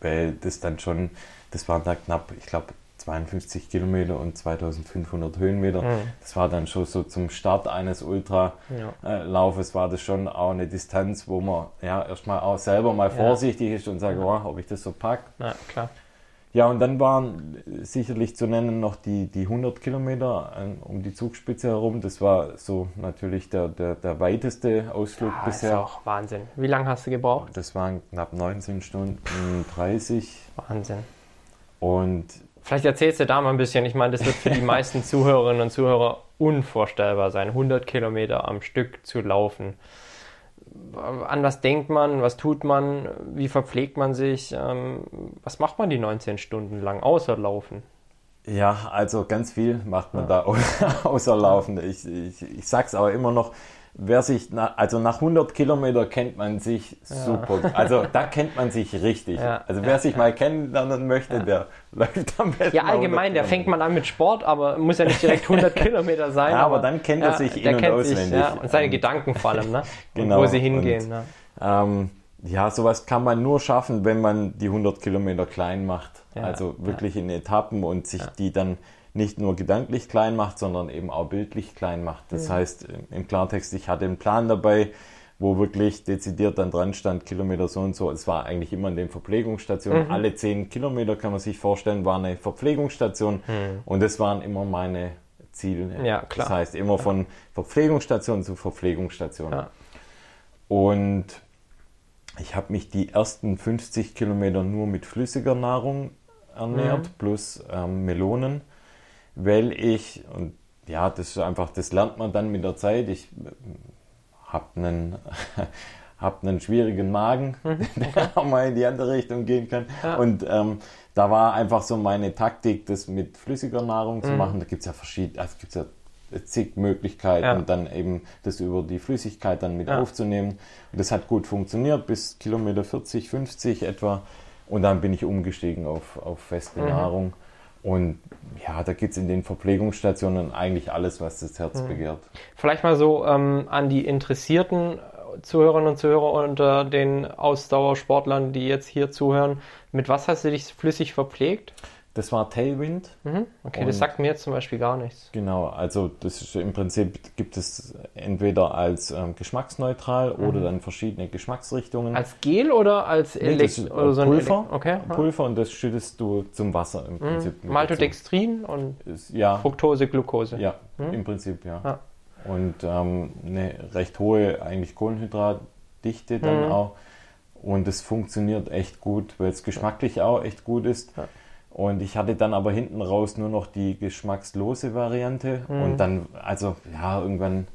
weil das dann schon, das waren da knapp, ich glaube 52 Kilometer und 2500 Höhenmeter. Das war dann schon so zum Start eines Ultralaufes war das schon auch eine Distanz, wo man ja erstmal auch selber mal vorsichtig ist und sagt, oh, ob ich das so pack. Na klar. Ja, und dann waren sicherlich zu nennen noch die, die 100 Kilometer äh, um die Zugspitze herum. Das war so natürlich der, der, der weiteste Ausflug ist bisher. auch Wahnsinn. Wie lange hast du gebraucht? Das waren knapp 19 Stunden 30 Wahnsinn. und Vielleicht erzählst du da mal ein bisschen. Ich meine, das wird für die meisten Zuhörerinnen und Zuhörer unvorstellbar sein, 100 Kilometer am Stück zu laufen. An was denkt man? Was tut man? Wie verpflegt man sich? Ähm, Was macht man die 19 Stunden lang außer Laufen? Ja, also ganz viel macht man da außer Laufen. Ich, ich, ich sag's aber immer noch, wer sich, na, also nach 100 Kilometer kennt man sich super. Also da kennt man sich richtig. Ja, Also wer sich mal kennenlernen möchte, der läuft am besten. Ja, mal 100 allgemein, der fängt man an mit Sport, aber muss ja nicht direkt 100 Kilometer sein. Ja, aber dann kennt er sich in- und kennt auswendig. ja, und seine Ähm, Gedanken vor allem, ne? genau, Und wo sie hingehen. und- Ne? Ähm, ja, sowas kann man nur schaffen, wenn man die 100 Kilometer klein macht. Ja, also wirklich in Etappen und sich die dann nicht nur gedanklich klein macht, sondern eben auch bildlich klein macht. Das heißt, im Klartext, ich hatte einen Plan dabei, wo wirklich dezidiert dann dran stand, Kilometer so und so. Es war eigentlich immer in den Verpflegungsstationen. Mhm. Alle 10 Kilometer kann man sich vorstellen, war eine Verpflegungsstation. Und das waren immer meine Ziele. Mhm. Ja, klar. Das heißt, immer von Verpflegungsstation zu Verpflegungsstation. Ja. Und ich habe mich die ersten 50 Kilometer nur mit flüssiger Nahrung ernährt, Mhm. plus ähm, Melonen, weil ich, und ja, das ist einfach, das lernt man dann mit der Zeit. Ich habe einen, hab einen schwierigen Magen, der auch mal in die andere Richtung gehen kann. Mhm. Ja. Und ähm, da war einfach so meine Taktik, das mit flüssiger Nahrung Mhm. zu machen. Da gibt es ja verschiedene, also gibt's ja zig Möglichkeiten, Ja. dann eben das über die Flüssigkeit dann mit Ja. aufzunehmen. Und das hat gut funktioniert, bis Kilometer 40, 50 etwa. Und dann bin ich umgestiegen auf, auf feste Mhm. Nahrung. Und ja, da gibt es in den Verpflegungsstationen eigentlich alles, was das Herz Mhm. begehrt. Vielleicht mal so ähm, an die interessierten Zuhörerinnen und Zuhörer unter den Ausdauersportlern, die jetzt hier zuhören. Mit was hast du dich flüssig verpflegt? Das war Tailwind. Mhm. Okay, Und- das sagt mir jetzt zum Beispiel gar nichts. Genau, also das ist im Prinzip gibt es entweder als ähm, geschmacksneutral oder dann verschiedene Geschmacksrichtungen. Mhm. Als Gel oder als Nee, Elekt ist, oder so Pulver, Okay. Pulver und das schüttest du zum Wasser im Prinzip. mit Maltodextrin und Ja, Fructose, Glucose. ja, im Prinzip ja. Ja. Und ähm, eine recht hohe eigentlich Kohlenhydratdichte dann Mhm. auch. Und es funktioniert echt gut, weil es geschmacklich auch echt gut ist. Ja. Und ich hatte dann aber hinten raus nur noch die geschmackslose Variante. Mhm. Und dann, also ja, irgendwann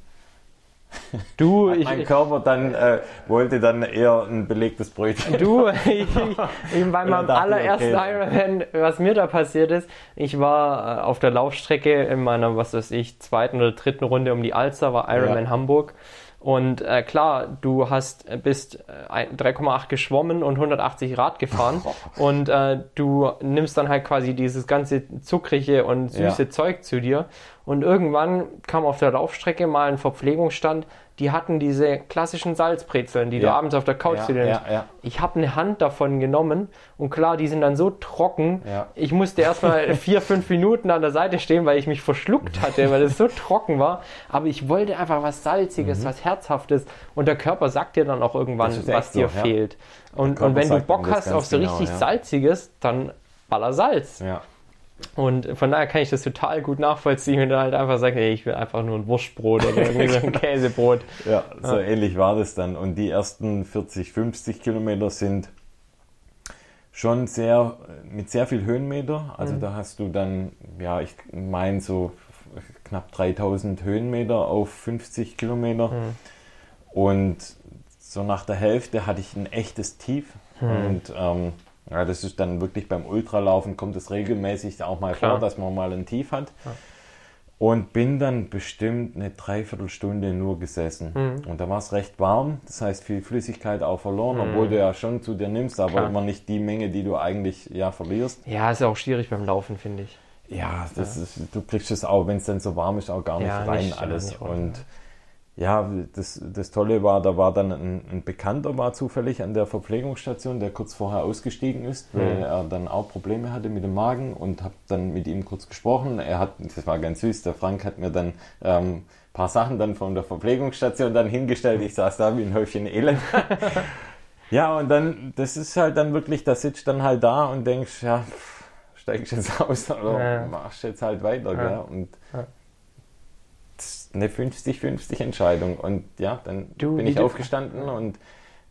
Du, ich, mein Körper dann äh, wollte dann eher ein belegtes Brötchen. Du, ich, ich, bei meinem allerersten okay. Ironman, was mir da passiert ist, ich war äh, auf der Laufstrecke in meiner, was weiß ich, zweiten oder dritten Runde um die Alster, war Ironman Ja. Hamburg. Und äh, klar, du hast äh, bist äh, ein- 3,8 geschwommen und 180 Rad gefahren und äh, du nimmst dann halt quasi dieses ganze zuckrige und süße Ja. Zeug zu dir. Und irgendwann kam auf der Laufstrecke mal ein Verpflegungsstand, die hatten diese klassischen Salzbrezeln, die du Ja. abends auf der Couch Ja, ja, ja. Ich habe eine Hand davon genommen und klar, die sind dann so trocken. Ich musste erstmal vier, fünf Minuten an der Seite stehen, weil ich mich verschluckt hatte, weil es so trocken war. Aber ich wollte einfach was Salziges, was Herzhaftes. Und der Körper sagt dir dann auch irgendwann, Mhm. Was dir so, fehlt. Und, und wenn du Bock hast auf so genau, richtig. Salziges, dann baller Salz. Ja. Und von daher kann ich das total gut nachvollziehen, wenn du halt einfach sagst, ey, ich will einfach nur ein Wurstbrot oder irgendwie so ein Käsebrot. Ja, so ähnlich war das dann. Und die ersten 40, 50 Kilometer sind schon sehr, mit sehr viel Höhenmeter. Also da hast du dann, ja, ich meine so knapp 3000 Höhenmeter auf 50 Kilometer. Und so nach der Hälfte hatte ich ein echtes Tief. Und ähm, ja, das ist dann wirklich beim Ultralaufen kommt es regelmäßig auch mal Klar. vor, dass man mal ein Tief hat. Und bin dann bestimmt eine Dreiviertelstunde nur gesessen. Mhm. Und da war es recht warm, das heißt viel Flüssigkeit auch verloren, obwohl du ja schon zu dir nimmst, aber Mhm. Klar. immer nicht die Menge, die du eigentlich ja verlierst. Ja, ist auch schwierig beim Laufen, finde ich. Ja, das Ist, du kriegst es auch, wenn es dann so warm ist, auch gar nicht Ja, rein nicht- ja, alles. nicht rein, und ja, das, das Tolle war, da war dann ein, ein Bekannter war zufällig an der Verpflegungsstation, der kurz vorher ausgestiegen ist, weil Mhm. er dann auch Probleme hatte mit dem Magen und habe dann mit ihm kurz gesprochen. Er hat, das war ganz süß, der Frank hat mir dann ähm, paar Sachen dann von der Verpflegungsstation dann hingestellt. Ich saß da wie ein Häufchen Elend. ja, und dann, das ist halt dann wirklich, da sitzt dann halt da und denkst, ja, steigst jetzt aus oder Ja. machst jetzt halt weiter. Ja. Gell? Und Ja. Eine 50-50 Entscheidung. Und ja, dann Du, bin ich aufgestanden und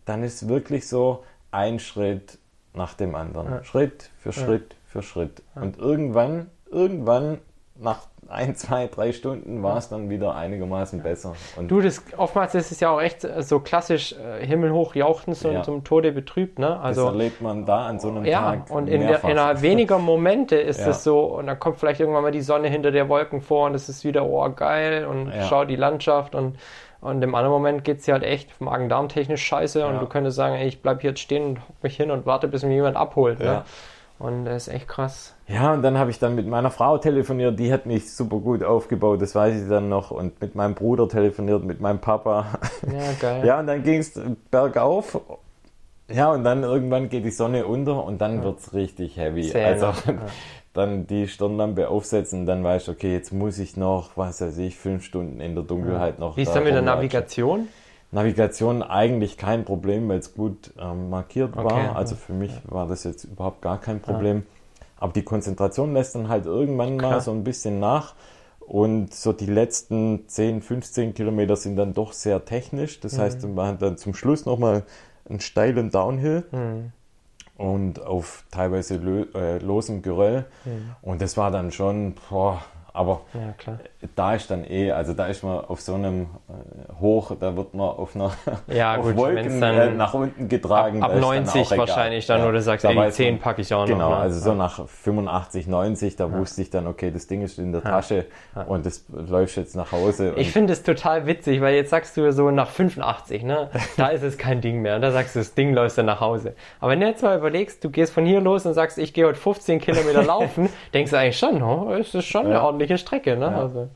dann ist wirklich so ein Schritt nach dem anderen. Ja. Schritt für Schritt für Schritt. Und irgendwann, irgendwann, nach ein, zwei, drei Stunden war es dann wieder einigermaßen besser. Und Du, das, oftmals ist es ja auch echt äh, so klassisch äh, himmelhoch jauchzend und Ja. zum Tode betrübt, ne? das Also erlebt man da an so einem ja, Tag und in der, innerhalb weniger Momente ist Ja. es so, und dann kommt vielleicht irgendwann mal die Sonne hinter der Wolken vor und es ist wieder, oh geil, und Ja. schau die Landschaft und und im anderen Moment geht es dir halt echt Magen-Darm-technisch scheiße und Ja. du könntest sagen, ey, ich bleib hier jetzt stehen und hock mich hin und warte, bis mich jemand abholt. Ne? Ja. Und das ist echt krass. Ja, und dann habe ich dann mit meiner Frau telefoniert, die hat mich super gut aufgebaut, das weiß ich dann noch. Und mit meinem Bruder telefoniert, mit meinem Papa. Ja, geil. Ja, und dann ging es bergauf. Ja, und dann irgendwann geht die Sonne unter und dann wird's richtig heavy. Zäh, also? Ja. dann die Stirnlampe aufsetzen, dann weißt du, okay, jetzt muss ich noch, was weiß ich, fünf Stunden in der Dunkelheit noch. Wie ist da denn mit der. Navigation? Navigation eigentlich kein Problem, weil es gut ähm, markiert Okay, war. ja. Also für mich war das jetzt überhaupt gar kein Problem. Aber die Konzentration lässt dann halt irgendwann Klar. mal so ein bisschen nach. Und so die letzten 10, 15 Kilometer sind dann doch sehr technisch. Das heißt, Mhm. man hat dann zum Schluss nochmal einen steilen Downhill Hm. und auf teilweise lö äh, losem Geröll. Und das war dann schon, boah, aber Ja, da ist dann eh, also da ist man auf so einem äh, Hoch, da wird man auf einer Ja, auf gut, Wolken dann äh, nach unten getragen. Ab dann 90 auch egal. wahrscheinlich dann, Ja, du sagst, ey, die weiß 10 man- packe ich auch Genau, noch. ne? also so nach 85, 90, da wusste ich dann, okay, das Ding ist in der Tasche und das läuft jetzt nach Hause. Ich und- finde es total witzig, weil jetzt sagst du so nach 85, ne? Da ist es kein Ding mehr. Da sagst du, das Ding läuft dann nach Hause. Aber wenn du jetzt mal überlegst, du gehst von hier los und sagst, ich gehe heute 15 Kilometer laufen, denkst du eigentlich schon, oh, es ist schon eine Ja. Ordentliche Strecke, ne? Ja. Also,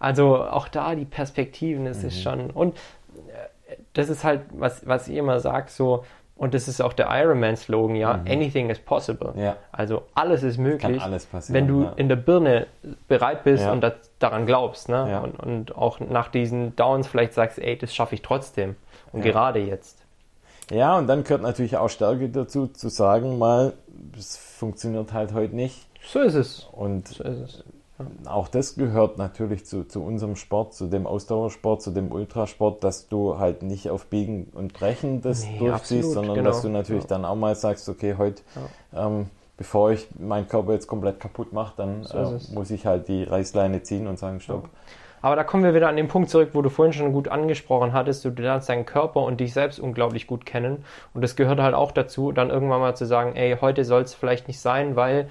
also auch da die Perspektiven, es Mhm. ist schon. Und äh, das ist halt, was, was ich immer sage, so Und das ist auch der Ironman-Slogan, ja, anything is possible. Ja. Also alles ist möglich, alles wenn du ja. in der Birne bereit bist Ja. und das, daran glaubst. Ne? Ja. Und, und auch nach diesen Downs vielleicht sagst, ey, das schaffe ich trotzdem. Und gerade jetzt. Ja, und dann gehört natürlich auch Stärke dazu, zu sagen mal, es funktioniert halt heute nicht. So ist es. Und So ist es. Auch das gehört natürlich zu, zu unserem Sport, zu dem Ausdauersport, zu dem Ultrasport, dass du halt nicht auf Biegen und Brechen das Nee, durchziehst, absolut, sondern genau. dass du natürlich Ja. dann auch mal sagst, okay, heute, ähm, bevor ich meinen Körper jetzt komplett kaputt mache, dann So äh, muss ich halt die Reißleine ziehen und sagen, stopp. Aber da kommen wir wieder an den Punkt zurück, wo du vorhin schon gut angesprochen hattest, du lernst deinen Körper und dich selbst unglaublich gut kennen. Und das gehört halt auch dazu, dann irgendwann mal zu sagen, ey, heute soll es vielleicht nicht sein, weil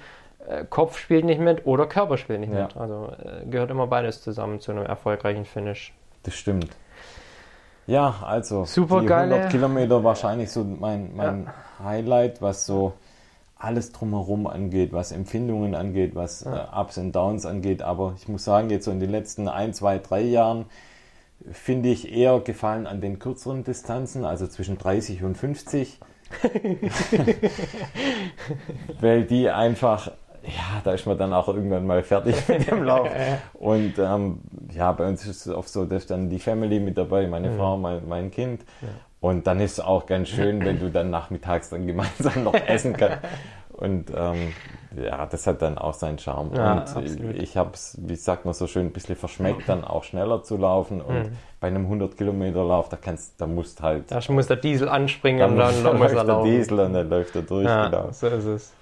Kopf spielt nicht mit oder Körper spielt nicht Ja. mit. Also äh, gehört immer beides zusammen zu einem erfolgreichen Finish. Das stimmt. Ja, also Super die geile- 100 Kilometer wahrscheinlich so mein, mein Highlight, was so alles drumherum angeht, was Empfindungen angeht, was äh, Ups und Downs angeht. Aber ich muss sagen, jetzt so in den letzten ein, zwei, drei Jahren finde ich eher gefallen an den kürzeren Distanzen, also zwischen 30 und 50. Weil die einfach, ja, da ist man dann auch irgendwann mal fertig mit dem Lauf. Und ähm, ja, bei uns ist es oft so, dass dann die Family mit dabei, meine Frau, mein, mein Kind. Und dann ist es auch ganz schön, wenn du dann nachmittags dann gemeinsam noch essen kannst. Und ähm, ja, das hat dann auch seinen Charme. Ja, und absolut. ich habe es, wie sagt man so schön, ein bisschen verschmeckt, dann auch schneller zu laufen. Und Mhm. bei einem 100 Kilometer Lauf, da kannst, da musst halt, Da muss der Diesel anspringen dann, und dann, muss- dann muss läuft der laufen. Diesel und dann läuft er durch. Ja, genau. so ist es.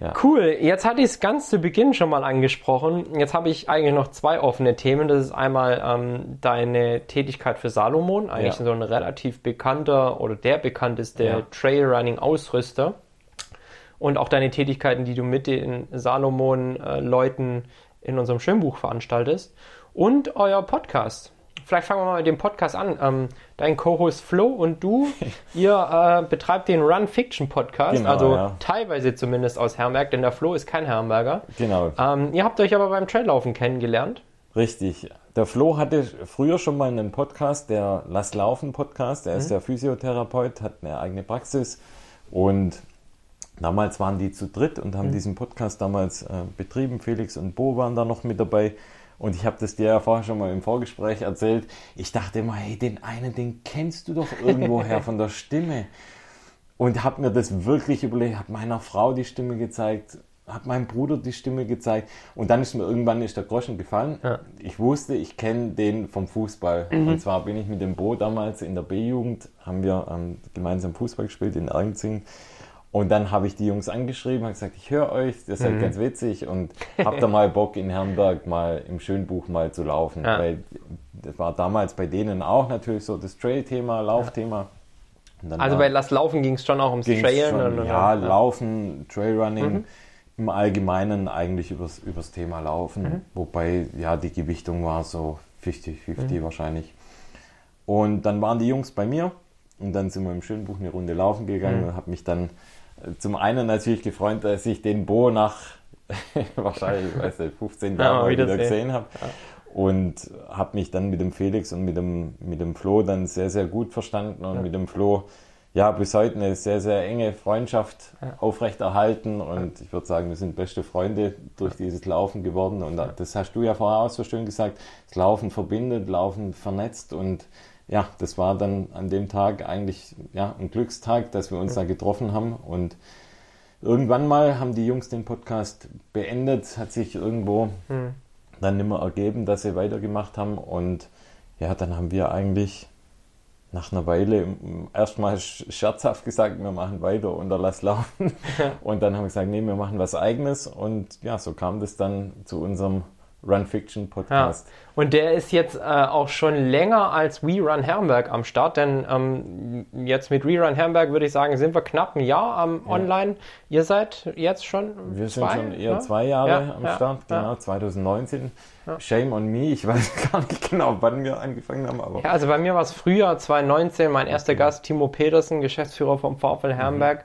Ja. Cool, jetzt hatte ich es ganz zu Beginn schon mal angesprochen. Jetzt habe ich eigentlich noch zwei offene Themen. Das ist einmal ähm, deine Tätigkeit für Salomon, eigentlich Ja. so ein relativ bekannter oder der bekannteste Ja. Trailrunning-Ausrüster. Und auch deine Tätigkeiten, die du mit den Salomon-Leuten in unserem Schwimmbuch veranstaltest. Und euer Podcast. Vielleicht fangen wir mal mit dem Podcast an. Ähm, dein Co-Host Flo und du, ihr äh, betreibt den Run Fiction Podcast, Genau, also ja. teilweise zumindest aus Herrenberg, denn der Flo ist kein Herrenberger. Genau. Ähm, ihr habt euch aber beim Traillaufen kennengelernt. Richtig. Der Flo hatte früher schon mal einen Podcast, der Lass Laufen Podcast. Er ist der Physiotherapeut, hat eine eigene Praxis und damals waren die zu dritt und haben diesen Podcast damals äh, betrieben. Felix und Bo waren da noch mit dabei. Und ich habe das dir ja vorher schon mal im Vorgespräch erzählt. Ich dachte immer, hey, den einen, den kennst du doch irgendwoher von der Stimme. Und habe mir das wirklich überlegt, habe meiner Frau die Stimme gezeigt, habe meinem Bruder die Stimme gezeigt und dann ist mir irgendwann ist der Groschen gefallen. Ja. Ich wusste, ich kenne den vom Fußball. Und zwar bin ich mit dem Bo damals in der B-Jugend, haben wir ähm, gemeinsam Fußball gespielt in Ergenzing. Und dann habe ich die Jungs angeschrieben, habe gesagt, ich höre euch, ihr seid ganz witzig und habt da mal Bock in Herrenberg mal im Schönbuch mal zu laufen. Ja. Weil das war damals bei denen auch natürlich so das Trail-Thema, Laufthema. Dann Also war- bei Lass Laufen ging es schon auch ums Trailen. schon, und- und- ja, und- Laufen, Trailrunning, Mhm. im Allgemeinen eigentlich übers, übers Thema Laufen. Mhm. Wobei, ja, die Gewichtung war so 50-50 Mhm. wahrscheinlich. Und dann waren die Jungs bei mir und dann sind wir im Schönbuch eine Runde laufen gegangen Mhm. und habe mich dann äh, zum einen natürlich gefreut, dass ich den Bo nach wahrscheinlich, ich weiß nicht, 15 Ja, Jahren mal wieder wiedersehen. gesehen habe. Und habe mich dann mit dem Felix und mit dem, mit dem Flo dann sehr, sehr gut verstanden und mit dem Flo ja bis heute eine sehr, sehr enge Freundschaft aufrechterhalten. Und ich würde sagen, wir sind beste Freunde durch dieses Laufen geworden. Und das hast du ja vorher auch so schön gesagt, das Laufen verbindet, Laufen vernetzt. Und ja, das war dann an dem Tag eigentlich ja, ein Glückstag, dass wir uns da getroffen haben und irgendwann mal haben die Jungs den Podcast beendet, hat sich irgendwo Hm. dann nicht mehr ergeben, dass sie weitergemacht haben. Und ja, dann haben wir eigentlich nach einer Weile erstmal sch- scherzhaft gesagt, wir machen weiter und er lass laufen. Und dann haben wir gesagt, nee, wir machen was eigenes. Und ja, so kam das dann zu unserem Run Fiction Ja. Podcast. Und der ist jetzt äh, auch schon länger als We Run Herrenberg am Start, denn ähm, jetzt mit We Run Herrenberg würde ich sagen, sind wir knapp ein Jahr am online. Ihr seid jetzt schon Wir sind zwei, schon eher ne? zwei Jahre Ja, am ja, Start, ja. genau, 2019. Shame on me, ich weiß gar nicht genau, wann wir angefangen haben, aber Ja, also bei mir war es Frühjahr 2019, mein erster Gast, Timo Petersen, Geschäftsführer vom VfL Herrenberg.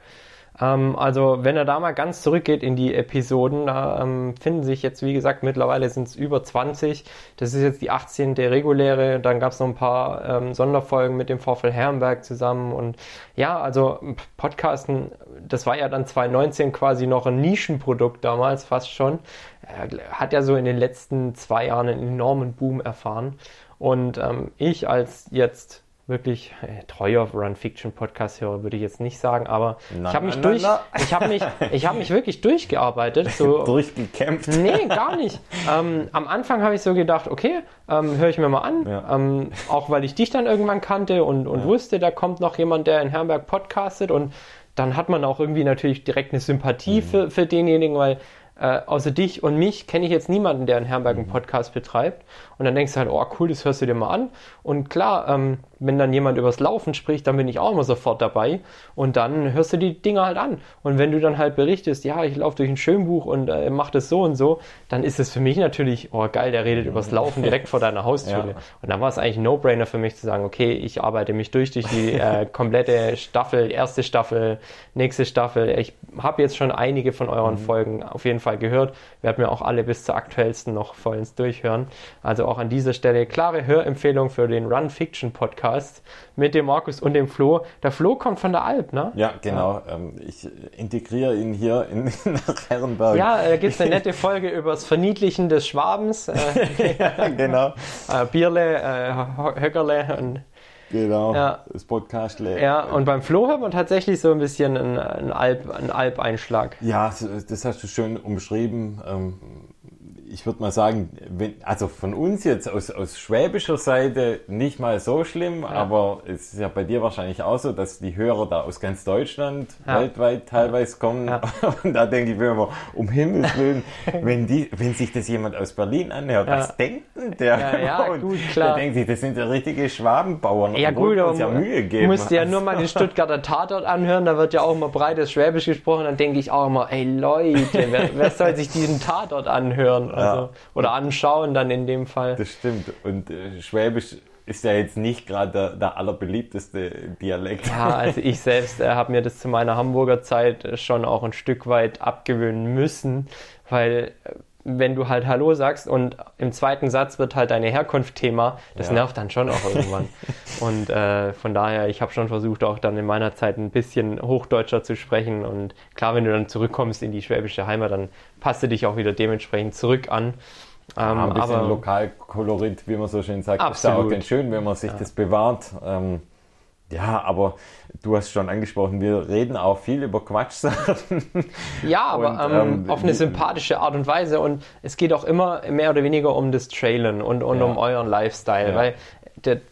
Ähm, also wenn er da mal ganz zurückgeht in die Episoden, da ähm, finden sich jetzt, wie gesagt, mittlerweile sind es über 20. Das ist jetzt die 18. reguläre. Dann gab es noch ein paar ähm, Sonderfolgen mit dem Vorfall Herrenberg zusammen. Und ja, also Podcasten, das war ja dann 2019 quasi noch ein Nischenprodukt damals, fast schon. Er hat ja so in den letzten zwei Jahren einen enormen Boom erfahren. Und ähm, ich als jetzt wirklich äh, treuer Run-Fiction-Podcast-Hörer, würde ich jetzt nicht sagen, aber na, ich habe mich, na, durch, na. Ich hab mich, ich hab mich wirklich durchgearbeitet. So, Durchgekämpft? Nee, gar nicht. Ähm, am Anfang habe ich so gedacht, okay, ähm, höre ich mir mal an, ja. ähm, auch weil ich dich dann irgendwann kannte und, und ja. wusste, da kommt noch jemand, der in Herrenberg podcastet und dann hat man auch irgendwie natürlich direkt eine Sympathie mhm. für, für denjenigen, weil äh, außer dich und mich kenne ich jetzt niemanden, der in Herrenberg einen mhm. Podcast betreibt. Und dann denkst du halt, oh cool, das hörst du dir mal an. Und klar, ähm, wenn dann jemand übers Laufen spricht, dann bin ich auch immer sofort dabei. Und dann hörst du die Dinge halt an. Und wenn du dann halt berichtest, ja, ich laufe durch ein Schönbuch und äh, mache das so und so, dann ist es für mich natürlich, oh geil, der redet übers Laufen direkt vor deiner Haustür. Ja. Und dann war es eigentlich ein No-Brainer für mich zu sagen, okay, ich arbeite mich durch durch die äh, komplette Staffel, erste Staffel, nächste Staffel. Ich habe jetzt schon einige von euren mhm. Folgen auf jeden Fall gehört. Werden mir auch alle bis zur aktuellsten noch vollends durchhören. Also auch an dieser Stelle klare Hörempfehlung für den Run Fiction Podcast mit dem Markus und dem Flo. Der Flo kommt von der Alp, ne? Ja, genau. Ja. Ähm, ich integriere ihn hier in, nach Herrenberg. Ja, da gibt es eine nette Folge über das Verniedlichen des Schwabens. Äh, ja, genau. Äh, Bierle, äh, Höckerle und Genau, ja. das Podcast. Ja, und beim Flo hat man tatsächlich so ein bisschen einen, einen Alp, einen Alp-Einschlag. Ja, das hast du schön umschrieben. Ähm, ich würde mal sagen, wenn, also von uns jetzt aus, aus schwäbischer Seite nicht mal so schlimm, ja. aber es ist ja bei dir wahrscheinlich auch so, dass die Hörer da aus ganz Deutschland ja. weltweit teilweise kommen. Ja. Und da denke ich mir immer, um Himmels Willen, wenn, die, wenn sich das jemand aus Berlin anhört, was denkt denn der? Ja, ja gut, klar. Der denkt sich, das sind ja richtige Schwabenbauern. Ja gut, uns ja Mühe geben. Du musst dir ja nur mal den Stuttgarter Tatort anhören, da wird ja auch immer breites Schwäbisch gesprochen, dann denke ich auch immer, ey Leute, wer, wer soll sich diesen Tatort anhören? Also. Oder anschauen dann in dem Fall. Das stimmt. Und äh, Schwäbisch ist ja jetzt nicht gerade der, der, allerbeliebteste Dialekt. Ja, also ich selbst äh, habe mir das zu meiner Hamburger Zeit äh, schon auch ein Stück weit abgewöhnen müssen, weil äh, wenn du halt Hallo sagst und im zweiten Satz wird halt deine Herkunft Thema, das ja. nervt dann schon auch irgendwann. und äh, von daher, ich habe schon versucht, auch dann in meiner Zeit ein bisschen Hochdeutscher zu sprechen. Und klar, wenn du dann zurückkommst in die schwäbische Heimat, dann passt du dich auch wieder dementsprechend zurück an. Ähm, ja, ein bisschen aber, Lokalkolorit, wie man so schön sagt, absolut. ist auch ganz schön, wenn man sich ja. das bewahrt. Ähm, ja, aber du hast schon angesprochen, wir reden auch viel über Quatschsachen. Ja, aber und, ähm, ähm, auf eine sympathische Art und Weise und es geht auch immer mehr oder weniger um das Trailen und, und ja. um euren Lifestyle, ja. weil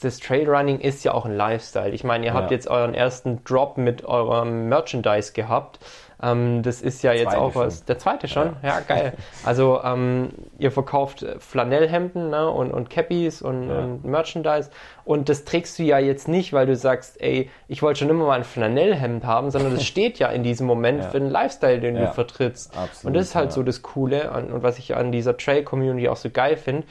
das Trailrunning ist ja auch ein Lifestyle. Ich meine, ihr habt jetzt euren ersten Drop mit eurem Merchandise gehabt ähm, das ist ja jetzt auch was. Der zweite schon? Ja, ja geil. Also ähm, ihr verkauft Flanellhemden ne, und, und Cappies und, ja. und, Merchandise und das trägst du ja jetzt nicht, weil du sagst, ey, ich wollte schon immer mal ein Flanellhemd haben, sondern das steht ja in diesem Moment ja. für den Lifestyle, den du vertrittst. Absolut, und das ist halt so das Coole und, und was ich an dieser Trail-Community auch so geil finde.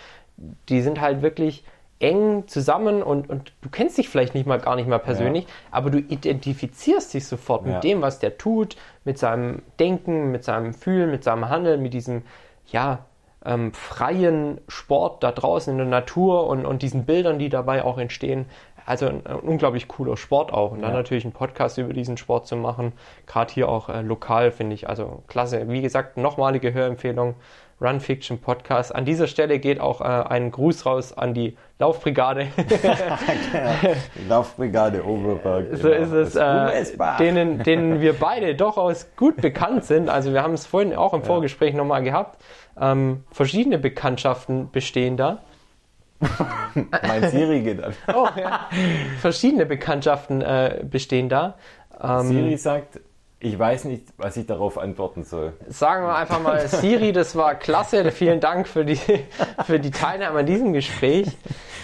Die sind halt wirklich eng zusammen und, und du kennst dich vielleicht nicht mal gar nicht mal persönlich, ja. aber du identifizierst dich sofort ja. mit dem, was der tut, mit seinem Denken, mit seinem Fühlen, mit seinem Handeln, mit diesem, ja, ähm, freien Sport da draußen in der Natur und, und diesen Bildern, die dabei auch entstehen. Also ein, ein unglaublich cooler Sport auch. Und dann ja. natürlich einen Podcast über diesen Sport zu machen, gerade hier auch äh, lokal, finde ich also klasse. Wie gesagt, nochmalige Hörempfehlung Run Fiction Podcast. An dieser Stelle geht auch äh, ein Gruß raus an die Laufbrigade. Laufbrigade Oberberg. So genau. ist es, äh, denen, denen wir beide durchaus gut bekannt sind. Also wir haben es vorhin auch im Vorgespräch ja. nochmal gehabt. Ähm, verschiedene Bekanntschaften bestehen da. mein Siri geht an. oh, ja. Verschiedene Bekanntschaften äh, bestehen da. Ähm, Siri sagt, ich weiß nicht, was ich darauf antworten soll. Sagen wir einfach mal, Siri, das war klasse. Vielen Dank für die, für die Teilnahme an diesem Gespräch.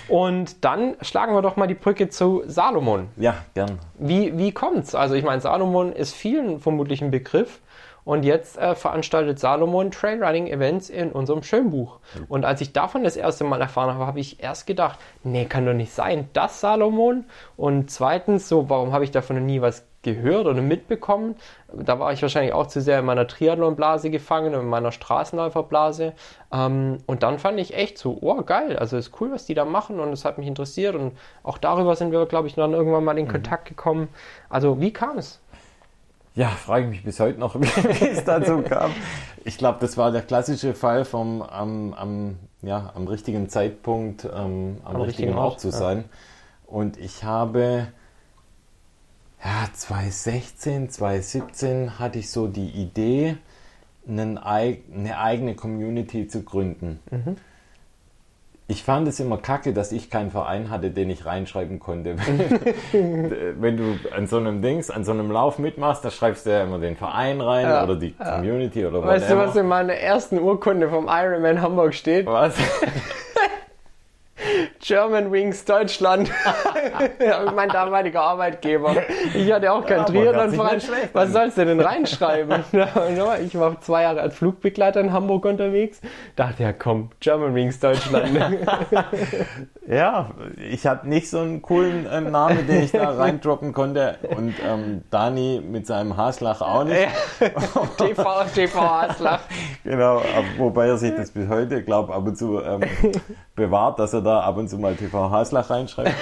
Und dann schlagen wir doch mal die Brücke zu Salomon. Ja, gern. Wie, wie kommt's? Also, ich meine, Salomon ist vielen vermutlich ein Begriff. Und jetzt äh, veranstaltet Salomon Trailrunning-Events in unserem Schönbuch. Und als ich davon das erste Mal erfahren habe, habe ich erst gedacht, nee, kann doch nicht sein, das Salomon. Und zweitens, so, warum habe ich davon noch nie was gehört oder mitbekommen. Da war ich wahrscheinlich auch zu sehr in meiner Triathlon-Blase gefangen und in meiner Straßenläuferblase. Ähm, und dann fand ich echt so, oh geil, also ist cool, was die da machen und es hat mich interessiert und auch darüber sind wir, glaube ich, dann irgendwann mal in mhm. Kontakt gekommen. Also wie kam es? Ja, frage ich mich bis heute noch, wie es dazu kam. Ich glaube, das war der klassische Fall vom am, am, ja, am richtigen Zeitpunkt, ähm, am, am, richtigen, richtigen Ort zu sein. Ja. Und ich habe ja, 2016, 2017 hatte ich so die Idee, einen, eine eigene Community zu gründen. Mhm. Ich fand es immer kacke, dass ich keinen Verein hatte, den ich reinschreiben konnte. Wenn du an so einem Dings, an so einem Lauf mitmachst, da schreibst du ja immer den Verein rein ja, oder die Community ja. oder was. Weißt du, was in meiner ersten Urkunde vom Ironman Hamburg steht? Was? German Wings Deutschland. mein damaliger Arbeitgeber. Ich hatte auch keinen ja, Triathlon-Verein. Was sollst du denn reinschreiben? ich war zwei Jahre als Flugbegleiter in Hamburg unterwegs. Dachte ja, komm, German Wings Deutschland. ja, ich hatte nicht so einen coolen äh, Namen, den ich da reindroppen konnte. Und ähm, Dani mit seinem Haslach auch nicht. TV, TV Haslach. Genau, wobei er sich das bis heute, glaube ab und zu ähm, bewahrt, dass er da ab und zu mal TV Haslach reinschreibt.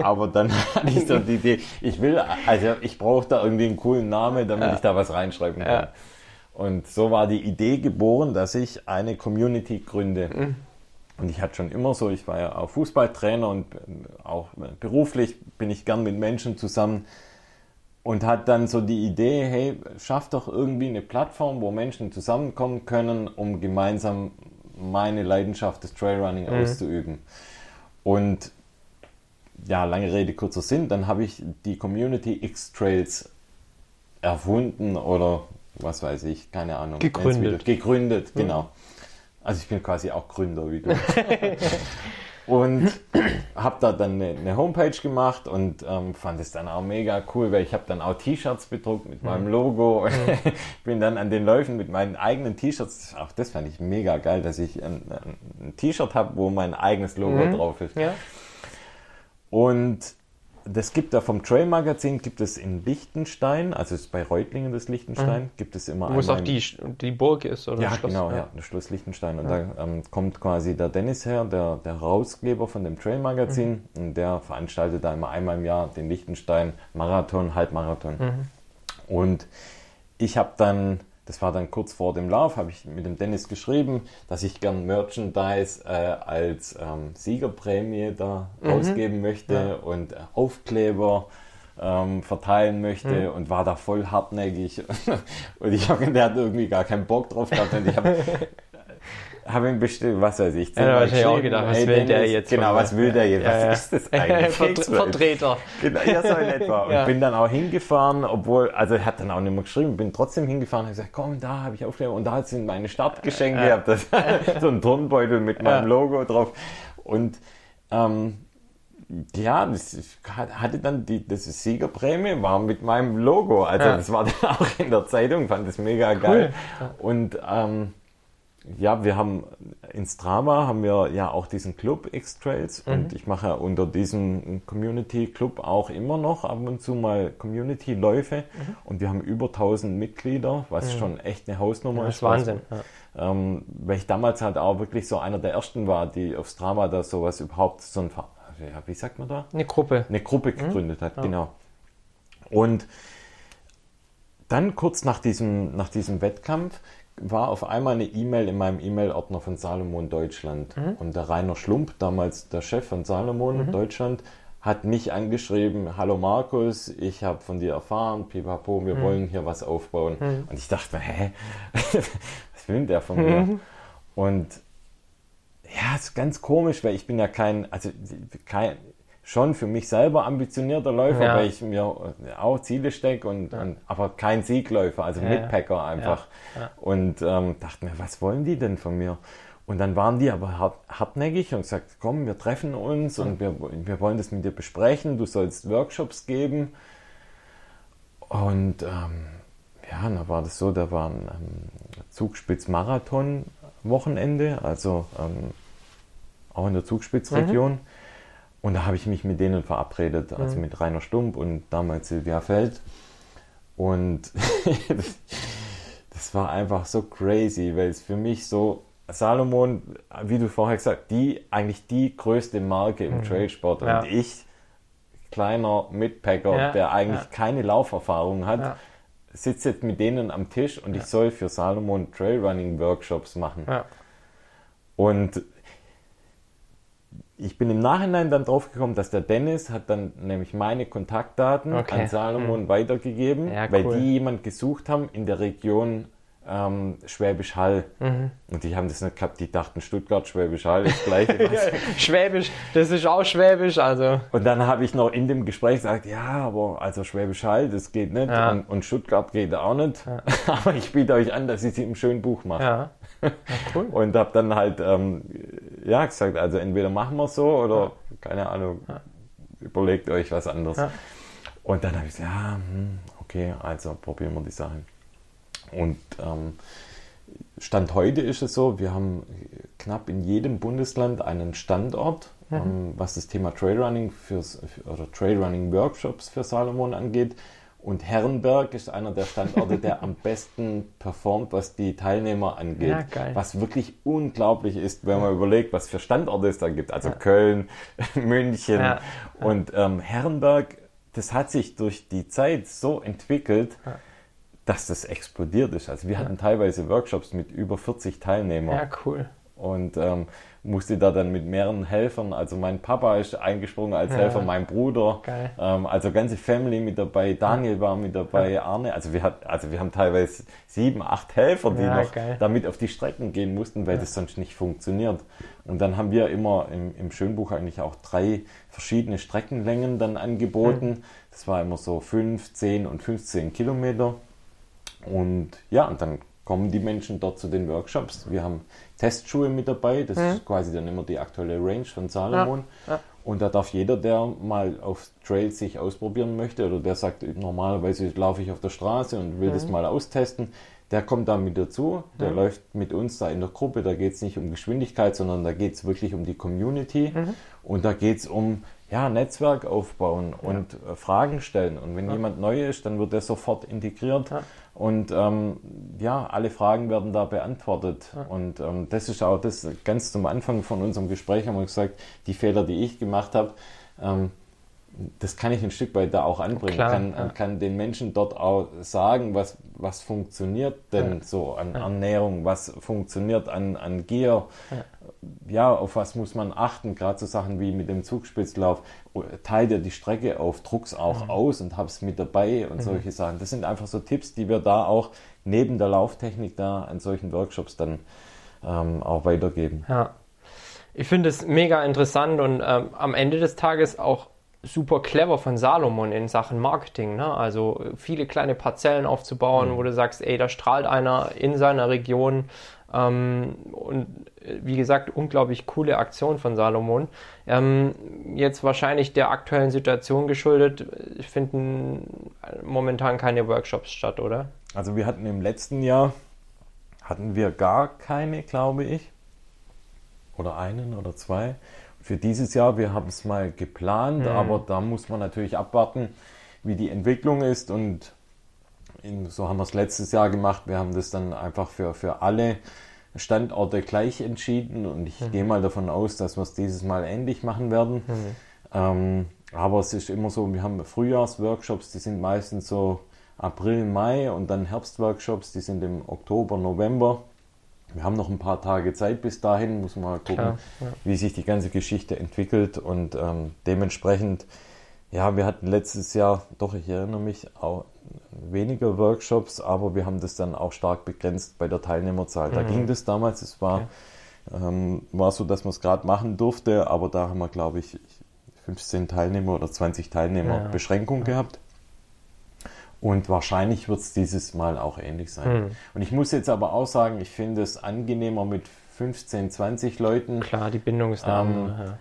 Aber dann hatte ich so die Idee, ich will, also ich brauche da irgendwie einen coolen Namen, damit ja. ich da was reinschreiben kann. Ja. Und so war die Idee geboren, dass ich eine Community gründe. Mhm. Und ich hatte schon immer so, ich war ja auch Fußballtrainer und auch beruflich bin ich gern mit Menschen zusammen und hat dann so die Idee, hey, schaff doch irgendwie eine Plattform, wo Menschen zusammenkommen können, um gemeinsam meine Leidenschaft des Trailrunning mhm. auszuüben. Und ja, lange Rede, kurzer Sinn, dann habe ich die Community X-Trails erfunden oder was weiß ich, keine Ahnung. Gegründet. Gegründet, mhm. genau. Also ich bin quasi auch Gründer wie du. und habe da dann eine, eine, Homepage gemacht und ähm, fand es dann auch mega cool, weil ich habe dann auch T-Shirts bedruckt mit mhm. meinem Logo und mhm. bin dann an den Läufen mit meinen eigenen T-Shirts, auch das fand ich mega geil, dass ich ein, ein T-Shirt habe, wo mein eigenes Logo mhm. drauf ist. Ja. Und das gibt da vom Trail Magazin, gibt es in Liechtenstein, also ist bei Reutlingen das Liechtenstein, mhm. gibt es immer Wo es auch die, die Burg ist, oder? Ja, Schloss, genau, ja. ja, das Schloss Liechtenstein. Und ja. da ähm, kommt quasi der Dennis her, der, der Herausgeber von dem Trail Magazin, mhm. und der veranstaltet da immer einmal im Jahr den Liechtenstein Marathon, Halbmarathon. Mhm. Und ich habe dann das war dann kurz vor dem Lauf, habe ich mit dem Dennis geschrieben, dass ich gern Merchandise äh, als ähm, Siegerprämie da mhm. ausgeben möchte ja. und äh, Aufkleber ähm, verteilen möchte mhm. und war da voll hartnäckig. und ich habe, der hat irgendwie gar keinen Bock drauf gehabt und ich habe habe ihn bestimmt, was weiß ich, ja, wahrscheinlich auch gedacht, was hey, will Dennis, der jetzt? Genau, was will der jetzt? Ja, ja. Was ist das eigentlich? Vertreter. Genau, ja, so in etwa. Und bin dann auch hingefahren, obwohl, also er hat dann auch nicht mehr geschrieben, bin trotzdem hingefahren und gesagt, komm, da habe ich Aufkleber und da sind meine Startgeschenke gehabt, das, so ein Turnbeutel mit meinem Logo drauf und ähm, ja, das hatte dann die das Siegerprämie, war mit meinem Logo. Also ja. das war dann auch in der Zeitung, fand das mega geil. Cool. Und ähm, ja, wir haben in Strava haben wir ja auch diesen Club X-Trails mhm. und ich mache unter diesem Community Club auch immer noch ab und zu mal Community-Läufe mhm. und wir haben über 1000 Mitglieder, was mhm. schon echt eine Hausnummer ja, ist. Wahnsinn. Ja. Ähm, weil ich damals halt auch wirklich so einer der ersten war, die auf Strava da sowas überhaupt, so ein, ja, wie sagt man da? Eine Gruppe. Eine Gruppe mhm. gegründet hat, ja. genau. Und dann kurz nach diesem, nach diesem Wettkampf war auf einmal eine E-Mail in meinem E-Mail-Ordner von Salomon Deutschland. Mhm. Und der Rainer Schlump, damals der Chef von Salomon mhm. Deutschland, hat mich angeschrieben, hallo Markus, ich habe von dir erfahren, pipapo, wir mhm. wollen hier was aufbauen. Mhm. Und ich dachte mir, hä, was will der von mir? Mhm. Und ja, ist ganz komisch, weil ich bin ja kein, also kein, schon für mich selber ambitionierter Läufer, ja. weil ich mir auch Ziele stecke und, ja. und, aber kein Siegläufer, also ja, Mitpacker einfach. Und ähm, dachte mir, was wollen die denn von mir? Und dann waren die aber hart, hartnäckig und gesagt, komm, wir treffen uns und wir, wir wollen das mit dir besprechen, du sollst Workshops geben. Und ähm, ja, dann war das so, da war ein ähm, Zugspitz-Marathon-Wochenende, also ähm, auch in der Zugspitzregion. Mhm. Und da habe ich mich mit denen verabredet, also mhm. mit Rainer Stump und damals Silvia Feld. Und das war einfach so crazy, weil es für mich so Salomon, wie du vorher gesagt die eigentlich die größte Marke im mhm. Trailsport ja. und ich, kleiner Mitpacker, ja, der eigentlich ja. keine Lauferfahrung hat, sitze jetzt mit denen am Tisch und ich soll für Salomon Trailrunning Workshops machen. Und ich bin im Nachhinein dann drauf gekommen, dass der Dennis hat dann nämlich meine Kontaktdaten okay. an Salomon mhm. weitergegeben, ja, weil die jemand gesucht haben in der Region ähm, Schwäbisch Hall. Mhm. Und die haben das nicht gehabt, die dachten Stuttgart, Schwäbisch Hall, das gleiche. Schwäbisch, das ist auch Schwäbisch, also. Und dann habe ich noch in dem Gespräch gesagt, ja, aber also Schwäbisch Hall, das geht nicht ja. und, und, Stuttgart geht auch nicht. Ja. aber ich biete euch an, dass ich sie im schönen Buch mache. Ja. ja cool. und habe dann halt ähm, ja gesagt, also entweder machen wir es so oder keine Ahnung, überlegt euch was anderes. Und dann habe ich gesagt, ja, hm, okay, also probieren wir die Sachen. Und ähm, Stand heute ist es so, wir haben knapp in jedem Bundesland einen Standort, mhm. ähm, was das Thema Trailrunning fürs, oder Trailrunning Workshops für Salomon angeht. Und Herrenberg ist einer der Standorte, der am besten performt, was die Teilnehmer angeht. Ja, was wirklich unglaublich ist, wenn man überlegt, was für Standorte es da gibt. Also ja. Köln, München ja. und ähm, Herrenberg. Das hat sich durch die Zeit so entwickelt, dass das explodiert ist. Also wir hatten teilweise Workshops mit über 40 Teilnehmern. Ja, cool. Und ähm, musste da dann mit mehreren Helfern, also mein Papa ist eingesprungen als ja. Helfer, mein Bruder, ähm, also ganze Family mit dabei, Daniel war mit dabei, ja. Arne, also wir, hat, also wir haben teilweise sieben, acht Helfer, die noch geil. damit auf die Strecken gehen mussten, weil das sonst nicht funktioniert. Und dann haben wir immer im, im Schönbuch eigentlich auch drei verschiedene Streckenlängen dann angeboten. Mhm. Das war immer so fünf, zehn und 15 Kilometer. Und ja, und dann kommen die Menschen dort zu den Workshops. Wir haben Testschuhe mit dabei, das mhm. ist quasi dann immer die aktuelle Range von Salomon. Ja, ja. Und da darf jeder, der mal auf Trails sich ausprobieren möchte oder der sagt, normalerweise laufe ich auf der Straße und will mhm. das mal austesten, der kommt da mit dazu, der mhm. läuft mit uns da in der Gruppe, da geht es nicht um Geschwindigkeit, sondern da geht es wirklich um die Community mhm. und da geht es um ja, Netzwerk aufbauen ja. und äh, Fragen stellen. Und wenn ja. jemand neu ist, dann wird er sofort integriert. Ja. Und ähm, ja, alle Fragen werden da beantwortet. Ja. Und ähm, das ist auch das ganz zum Anfang von unserem Gespräch haben wir gesagt, die Fehler, die ich gemacht habe, ähm, das kann ich ein Stück weit da auch anbringen. Klar, kann, ja. kann den Menschen dort auch sagen, was, was funktioniert denn ja. so an Ernährung, was funktioniert an, an Gier, ja, auf was muss man achten, gerade so Sachen wie mit dem Zugspitzlauf, teilt ihr die Strecke auf, druck's auch mhm. aus und hab's mit dabei und mhm. solche Sachen. Das sind einfach so Tipps, die wir da auch neben der Lauftechnik da an solchen Workshops dann ähm, auch weitergeben. Ja, ich finde es mega interessant und ähm, am Ende des Tages auch super clever von Salomon in Sachen Marketing. Ne? Also viele kleine Parzellen aufzubauen, mhm. wo du sagst, ey, da strahlt einer in seiner Region ähm, und äh, wie gesagt, unglaublich coole Aktion von Salomon. Ähm, jetzt wahrscheinlich der aktuellen Situation geschuldet, finden momentan keine Workshops statt, oder? Also wir hatten im letzten Jahr, hatten wir gar keine, glaube ich. Oder einen oder zwei. Für dieses Jahr, wir haben es mal geplant, mhm. aber da muss man natürlich abwarten, wie die Entwicklung ist und so haben wir es letztes Jahr gemacht. Wir haben das dann einfach für, für alle Standorte gleich entschieden und ich mhm. gehe mal davon aus, dass wir es dieses Mal ähnlich machen werden. Mhm. Ähm, aber es ist immer so, wir haben Frühjahrsworkshops, die sind meistens so April, Mai und dann Herbstworkshops, die sind im Oktober, November. Wir haben noch ein paar Tage Zeit bis dahin, muss man mal gucken, Klar, ja. wie sich die ganze Geschichte entwickelt und ähm, dementsprechend, ja, wir hatten letztes Jahr, doch ich erinnere mich, auch weniger Workshops, aber wir haben das dann auch stark begrenzt bei der Teilnehmerzahl. Mhm. Da ging das damals, es war, okay. ähm, war so, dass man es gerade machen durfte, aber da haben wir, glaube ich, 15 Teilnehmer oder 20 Teilnehmer ja. Beschränkung ja. gehabt. Und wahrscheinlich wird es dieses Mal auch ähnlich sein. Mhm. Und ich muss jetzt aber auch sagen, ich finde es angenehmer mit 15, 20 Leuten. Klar, die Bindung ist da. Ähm, ja.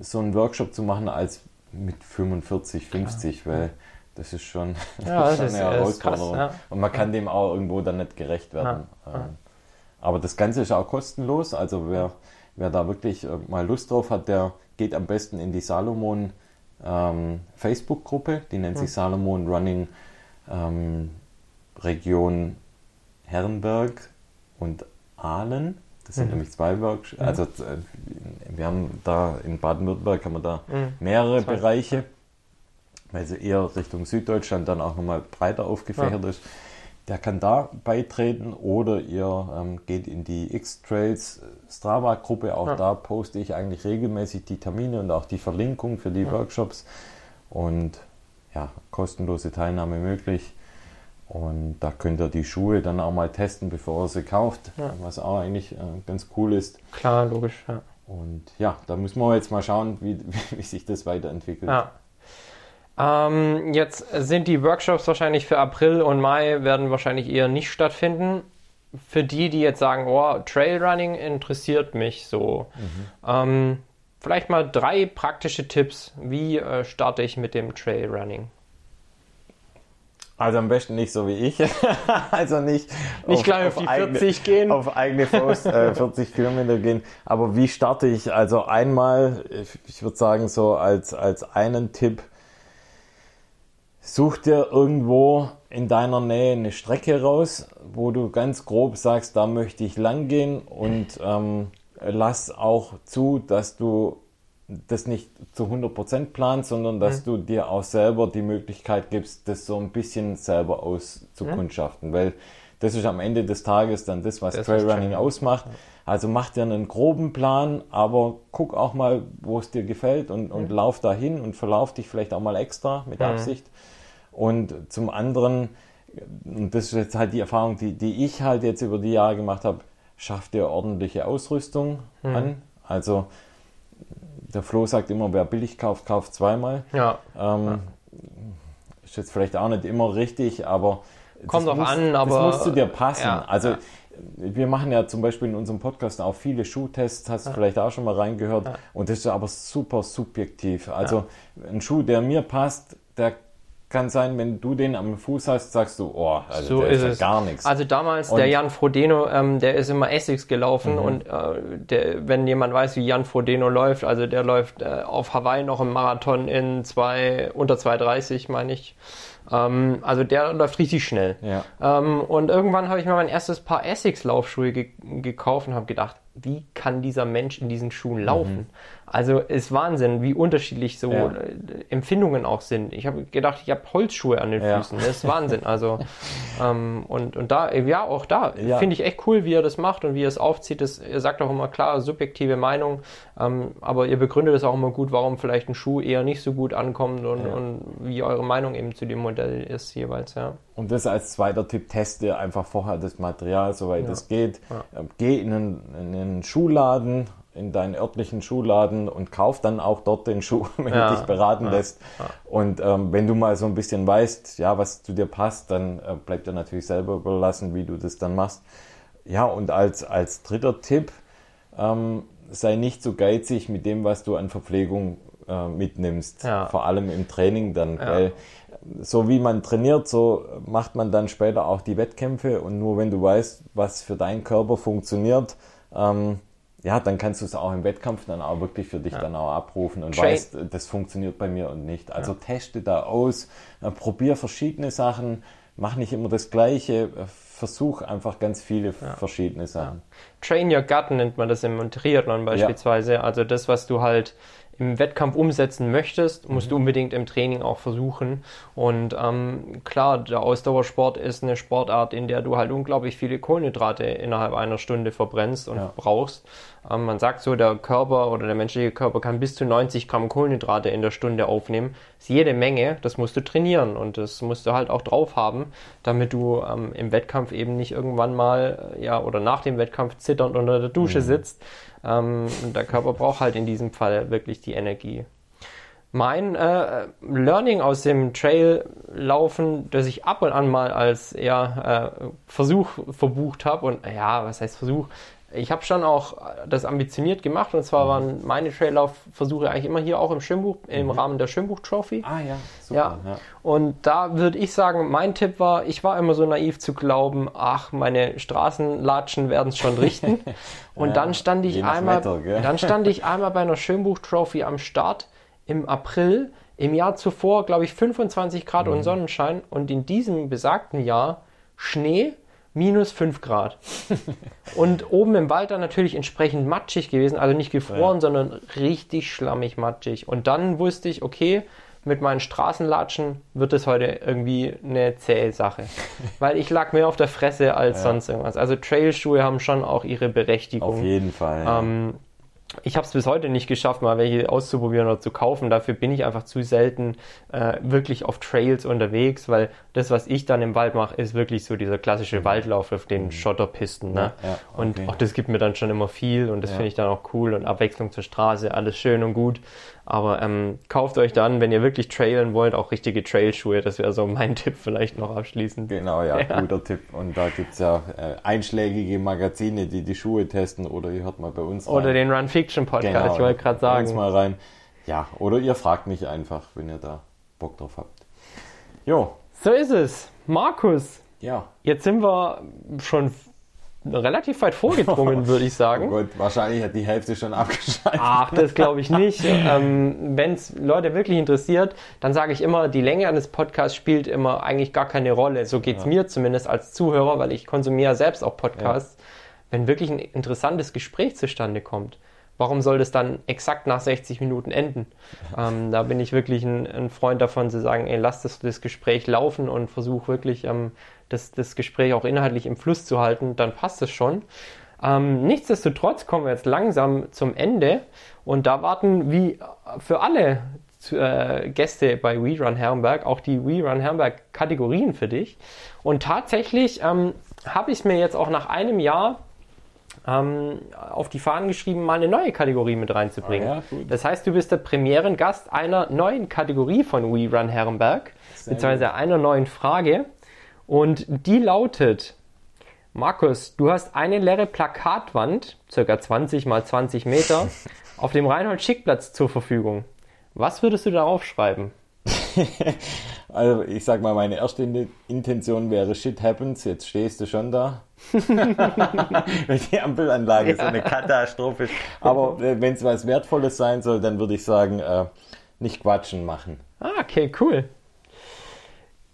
So einen Workshop zu machen als mit 45, 50, Klar. weil das ist schon, ja, das ist eine Herausforderung. Krass, ja. Und man kann dem auch irgendwo dann nicht gerecht werden. Ähm, aber das Ganze ist auch kostenlos. Also wer, wer da wirklich äh, mal Lust drauf hat, der geht am besten in die Salomon ähm, Facebook-Gruppe. Die nennt sich Salomon Running ähm, Region Herrenberg und Aalen. Das sind mhm. nämlich zwei Workshops. Mhm. Also äh, wir haben da in Baden-Württemberg haben wir da mhm. mehrere zwei. Bereiche, weil sie eher Richtung Süddeutschland dann auch nochmal breiter aufgefächert ja. ist. Der kann da beitreten oder ihr ähm, geht in die X-Trails Strava-Gruppe. Auch ja. da poste ich eigentlich regelmäßig die Termine und auch die Verlinkung für die ja. Workshops. Und ja, kostenlose Teilnahme möglich. Und da könnt ihr die Schuhe dann auch mal testen, bevor ihr sie kauft, ja. was auch eigentlich äh, ganz cool ist. Klar, logisch, ja. Und ja, da müssen wir jetzt mal schauen, wie, wie sich das weiterentwickelt. Ja. Ähm, jetzt sind die Workshops wahrscheinlich für April und Mai werden wahrscheinlich eher nicht stattfinden. Für die, die jetzt sagen, oh, Trailrunning interessiert mich so. Mhm. Ähm, vielleicht mal drei praktische Tipps. Wie äh, starte ich mit dem Trailrunning? Also am besten nicht so wie ich. also nicht, nicht auf, gleich auf, auf die 40 eigene, gehen. Auf eigene Faust äh, 40 Kilometer gehen. Aber wie starte ich? Also einmal, ich würde sagen, so als, als einen Tipp, such dir irgendwo in deiner Nähe eine Strecke raus, wo du ganz grob sagst, da möchte ich lang gehen und ähm, lass auch zu, dass du das nicht zu 100% planst, sondern dass mhm. du dir auch selber die Möglichkeit gibst, das so ein bisschen selber auszukundschaften, mhm. weil das ist am Ende des Tages dann das, was das Trailrunning ausmacht. Ja. Also mach dir einen groben Plan, aber guck auch mal, wo es dir gefällt und, und mhm. lauf dahin und verlauf dich vielleicht auch mal extra mit mhm. Absicht. Und zum anderen, und das ist jetzt halt die Erfahrung, die, die ich halt jetzt über die Jahre gemacht habe, schaff dir ordentliche Ausrüstung mhm. an. Also der Flo sagt immer, wer billig kauft, kauft zweimal. Ja. Ähm, ja. Ist jetzt vielleicht auch nicht immer richtig, aber kommt auch an, aber das muss zu dir passen. Ja, also ja. wir machen ja zum Beispiel in unserem Podcast auch viele Schuhtests, hast du vielleicht auch schon mal reingehört. Und das ist aber super subjektiv. Also ein Schuh, der mir passt, der kann sein, wenn du den am Fuß hast, sagst du, oh, also so der ist, ist gar nichts. Also damals, und der Jan Frodeno, ähm, der ist immer Essex gelaufen mhm. und äh, der, wenn jemand weiß, wie Jan Frodeno läuft, also der läuft äh, auf Hawaii noch im Marathon in zwei, unter 2,30 meine ich. Ähm, also der läuft richtig schnell. Ja. Ähm, und irgendwann habe ich mir mein erstes Paar Essex-Laufschuhe ge gekauft und habe gedacht, wie kann dieser Mensch in diesen Schuhen laufen? Mhm. Also ist Wahnsinn, wie unterschiedlich so ja. Äh, Empfindungen auch sind. Ich habe gedacht, ich habe Holzschuhe an den Füßen. Ja. Das ist Wahnsinn. Also ähm, und, und da, ja, auch da ja. finde ich echt cool, wie er das macht und wie er es aufzieht. Das, er sagt auch immer klar, subjektive Meinung, ähm, aber ihr begründet es auch immer gut, warum vielleicht ein Schuh eher nicht so gut ankommt und, und wie eure Meinung eben zu dem Modell ist jeweils, ja. Und das als zweiter Tipp, teste einfach vorher das Material, soweit es geht. Ähm, geh in einen, in einen Schuhladen, in deinen örtlichen Schuhladen und kauf dann auch dort den Schuh, wenn ja, du dich beraten ja, lässt. Ja. Und ähm, wenn du mal so ein bisschen weißt, ja, was zu dir passt, dann äh, bleibt dir natürlich selber überlassen, wie du das dann machst. Ja, und als, als dritter Tipp, ähm, sei nicht so geizig mit dem, was du an Verpflegung äh, mitnimmst. Vor allem im Training dann, weil so wie man trainiert, so macht man dann später auch die Wettkämpfe und nur wenn du weißt, was für deinen Körper funktioniert, ähm, ja, dann kannst du es auch im Wettkampf dann auch wirklich für dich ja. dann auch abrufen und Train. weißt, das funktioniert bei mir und nicht. Also ja. teste da aus, äh, probier verschiedene Sachen, mach nicht immer das Gleiche, äh, versuch einfach ganz viele ja. verschiedene Sachen. Train your gut nennt man das im Triathlon beispielsweise. Also das, was du halt im Wettkampf umsetzen möchtest, musst mhm. du unbedingt im Training auch versuchen. Und ähm, klar, der Ausdauersport ist eine Sportart, in der du halt unglaublich viele Kohlenhydrate innerhalb einer Stunde verbrennst und ja. brauchst. Ähm, man sagt so, der Körper oder der menschliche Körper kann bis zu 90 Gramm Kohlenhydrate in der Stunde aufnehmen. Das ist jede Menge, das musst du trainieren und das musst du halt auch drauf haben, damit du ähm, im Wettkampf eben nicht irgendwann mal, ja, oder nach dem Wettkampf zitternd unter der Dusche mhm. sitzt ähm, der Körper braucht halt in diesem Fall wirklich die Energie. Mein äh, Learning aus dem Trail-Laufen, das ich ab und an mal als ja, äh, Versuch verbucht habe, und ja, was heißt Versuch? Ich habe schon auch das ambitioniert gemacht und zwar mhm. waren meine Traillaufversuche eigentlich immer hier auch im Schwimmbuch, im mhm. Rahmen der Schwimmbuch-Trophy. Ah ja, super. Ja. ja. Und da würde ich sagen, mein Tipp war, ich war immer so naiv zu glauben, ach, meine Straßenlatschen werden es schon richten. und ja, dann stand ich einmal, Wetter, dann stand ich einmal bei einer Schwimmbuch-Trophy am Start im April im Jahr zuvor, glaube ich, 25 Grad Mhm. und Sonnenschein und in diesem besagten Jahr Schnee minus 5 Grad. und oben im Wald dann natürlich entsprechend matschig gewesen, also nicht gefroren, Ja. sondern richtig schlammig matschig. Und dann wusste ich, okay, mit meinen Straßenlatschen wird es heute irgendwie eine zähe Sache. Weil ich lag mehr auf der Fresse als Ja. sonst irgendwas. Also Trailschuhe haben schon auch ihre Berechtigung. Auf jeden Fall. ja. Ähm, ich habe es bis heute nicht geschafft, mal welche auszuprobieren oder zu kaufen. Dafür bin ich einfach zu selten äh, wirklich auf Trails unterwegs, weil das, was ich dann im Wald mache, ist wirklich so dieser klassische Waldlauf auf den Schotterpisten. Ne? Mhm. Ja, ja, Und okay. auch das gibt mir dann schon immer viel und das Ja. finde ich dann auch cool und Abwechslung zur Straße, alles schön und gut. Aber ähm, kauft euch dann, wenn ihr wirklich trailen wollt, auch richtige Trailschuhe. Das wäre so mein Tipp vielleicht noch abschließend. Genau, ja, Ja. guter Tipp. Und da gibt es ja äh, einschlägige Magazine, die die Schuhe testen oder ihr hört mal bei uns Oder rein. den Run Fiction Podcast, Genau, ich wollte gerade bei uns sagen. mal rein. Ja, oder ihr fragt mich einfach, wenn ihr da Bock drauf habt. Jo, So ist es. Markus, ja. Jetzt sind wir schon relativ weit vorgedrungen, würde ich Oh sagen. Gott, wahrscheinlich hat die Hälfte schon abgeschaltet. Ach, das glaube ich nicht. ähm, Wenn es Leute wirklich interessiert, dann sage ich immer, die Länge eines Podcasts spielt immer eigentlich gar keine Rolle. So geht es mir zumindest als Zuhörer, weil ich konsumiere selbst auch Podcasts. Wenn wirklich ein interessantes Gespräch zustande kommt, warum soll das dann exakt nach 60 Minuten enden? Ähm, da bin ich wirklich ein, ein Freund davon zu sagen, ey, lass das, das Gespräch laufen und versuch wirklich ähm, das, das Gespräch auch inhaltlich im Fluss zu halten, dann passt es schon. Ähm, nichtsdestotrotz kommen wir jetzt langsam zum Ende und da warten wie für alle äh, Gäste bei WeRun Herrenberg auch die WeRun Herrenberg Kategorien für dich. Und tatsächlich ähm, habe ich mir jetzt auch nach einem Jahr ähm, auf die Fahnen geschrieben, mal eine neue Kategorie mit reinzubringen. Ah ja, gut. das heißt, du bist der Premierengast einer neuen Kategorie von WeRun Herrenberg, Sehr beziehungsweise einer neuen Frage. Und die lautet, Markus, du hast eine leere Plakatwand, circa 20 mal 20 Meter, auf dem Reinhold-Schick-Platz zur Verfügung. Was würdest du darauf schreiben? Also ich sag mal, meine erste In- Intention wäre Shit happens, jetzt stehst du schon da. Weil die Ampelanlage so eine Katastrophe ist. Aber äh, wenn es was Wertvolles sein soll, dann würde ich sagen, äh, nicht quatschen machen. Ah, okay, cool.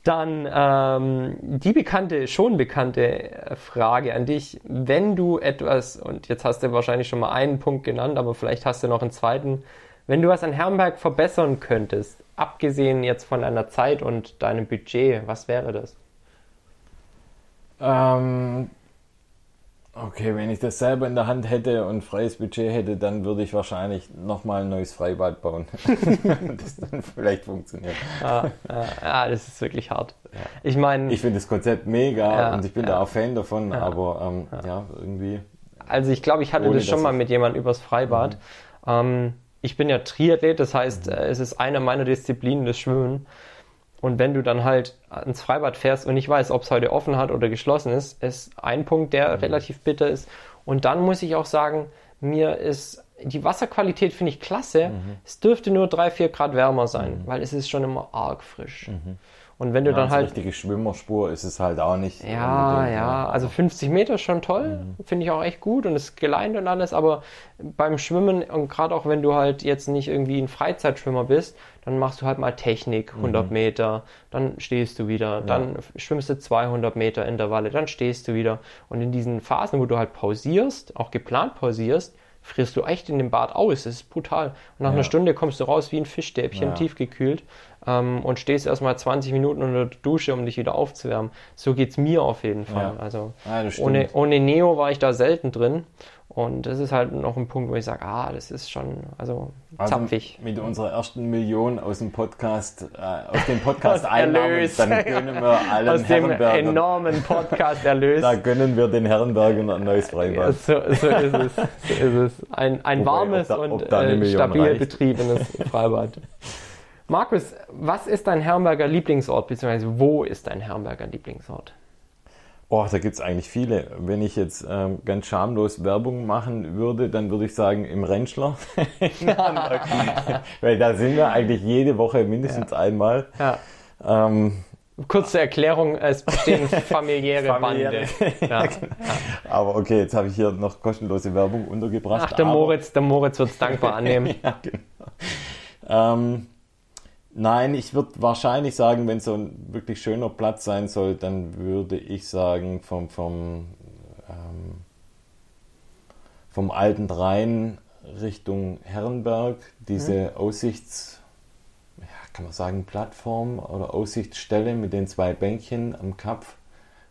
Dann ähm, die bekannte, schon bekannte Frage an dich. Wenn du etwas, und jetzt hast du wahrscheinlich schon mal einen Punkt genannt, aber vielleicht hast du noch einen zweiten, wenn du was an Herrenberg verbessern könntest, abgesehen jetzt von deiner Zeit und deinem Budget, was wäre das? Ähm, okay, wenn ich das selber in der Hand hätte und freies Budget hätte, dann würde ich wahrscheinlich nochmal ein neues Freibad bauen. das dann vielleicht funktioniert. Ah, ah, ah, das ist wirklich hart. Ich meine, Ich finde das Konzept mega Ja, und ich bin ja. da auch Fan davon, aber ähm, ja. irgendwie. Also ich glaube, ich hatte das schon mal Mhm. mit jemandem übers Freibad. Ähm, ich bin ja Triathlet, das heißt, Mhm. äh, es ist eine meiner Disziplinen, das Schwimmen. Und wenn du dann halt ins Freibad fährst und nicht weißt, ob es heute offen hat oder geschlossen ist, ist ein Punkt, Mhm. der relativ bitter ist. Und dann muss ich auch sagen, mir ist die Wasserqualität finde ich klasse. Mhm. Es dürfte nur 3, 4 Grad wärmer sein, weil es ist schon immer arg frisch. Und wenn du Ja, dann halt richtige Schwimmerspur ist es halt auch nicht. ja, unbedingt, ja, also 50 Meter ist schon toll, finde ich auch echt gut und es geleint und alles, aber beim Schwimmen und gerade auch wenn du halt jetzt nicht irgendwie ein Freizeitschwimmer bist, dann machst du halt mal Technik, 100 Meter, dann stehst du wieder, dann schwimmst du 200 Meter Intervalle, dann stehst du wieder und in diesen Phasen, wo du halt pausierst, auch geplant pausierst, frierst du echt in dem Bad aus, das ist brutal. Und nach Ja. einer Stunde kommst du raus wie ein Fischstäbchen, Ja. tiefgekühlt ähm, und stehst erstmal 20 Minuten unter der Dusche, um dich wieder aufzuwärmen. So geht's mir auf jeden Fall. Ja. Also Ja, ohne, ohne Neo war ich da selten drin. Und das ist halt noch ein Punkt, wo ich sage, ah, das ist schon, also, Also zapfig. Mit unserer ersten Million aus dem Podcast, äh, aus dem Podcast Einnahmen, Erlös. dann gönnen wir allen Aus dem enormen Podcast erlöst. da gönnen wir den Herrenbergern ein neues Freibad. so, so ist es. So ist es. Ein, ein Wobei, warmes ob da- ob und äh, stabil reicht. betriebenes Freibad. Markus, was ist dein Herrenberger Lieblingsort, beziehungsweise wo ist dein Herrenberger Lieblingsort? Oh, da gibt es eigentlich viele. Wenn ich jetzt ähm, ganz schamlos Werbung machen würde, dann würde ich sagen im Rentschler. Weil da sind wir eigentlich jede Woche mindestens einmal. Ja. Ähm, Kurze Erklärung, es bestehen familiäre, Familiäre. Bande. Ja. aber okay, jetzt habe ich hier noch kostenlose Werbung untergebracht. Ach, der Moritz, der Moritz wird es dankbar annehmen. ja, genau. Ähm, Nein, ich würde wahrscheinlich sagen, wenn so ein wirklich schöner Platz sein soll, dann würde ich sagen, vom, vom, ähm, vom Alten Rhein Richtung Herrenberg, diese mhm. Aussichts, ja, kann man sagen, Plattform oder Aussichtsstelle mit den zwei Bänkchen am Kapf.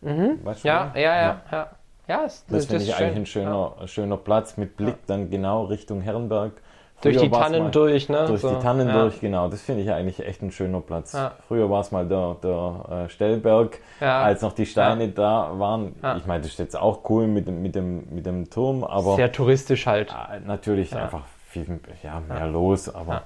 Mhm. Weißt du ja, ja, ja, ja, ja. Ja, das, das finde ich schön. eigentlich ein schöner, ja. schöner Platz mit Blick dann genau Richtung Herrenberg. Durch die Tannen durch, ne? Durch so, die Tannen ja. durch, genau. Das finde ich eigentlich echt ein schöner Platz. Ja. Früher war es mal der, der äh, Stellberg, ja. als noch die Steine da waren. Ich meine, das ist jetzt auch cool mit, dem, mit, dem, mit dem Turm, aber. Sehr touristisch halt. Äh, natürlich einfach viel ja, mehr los, aber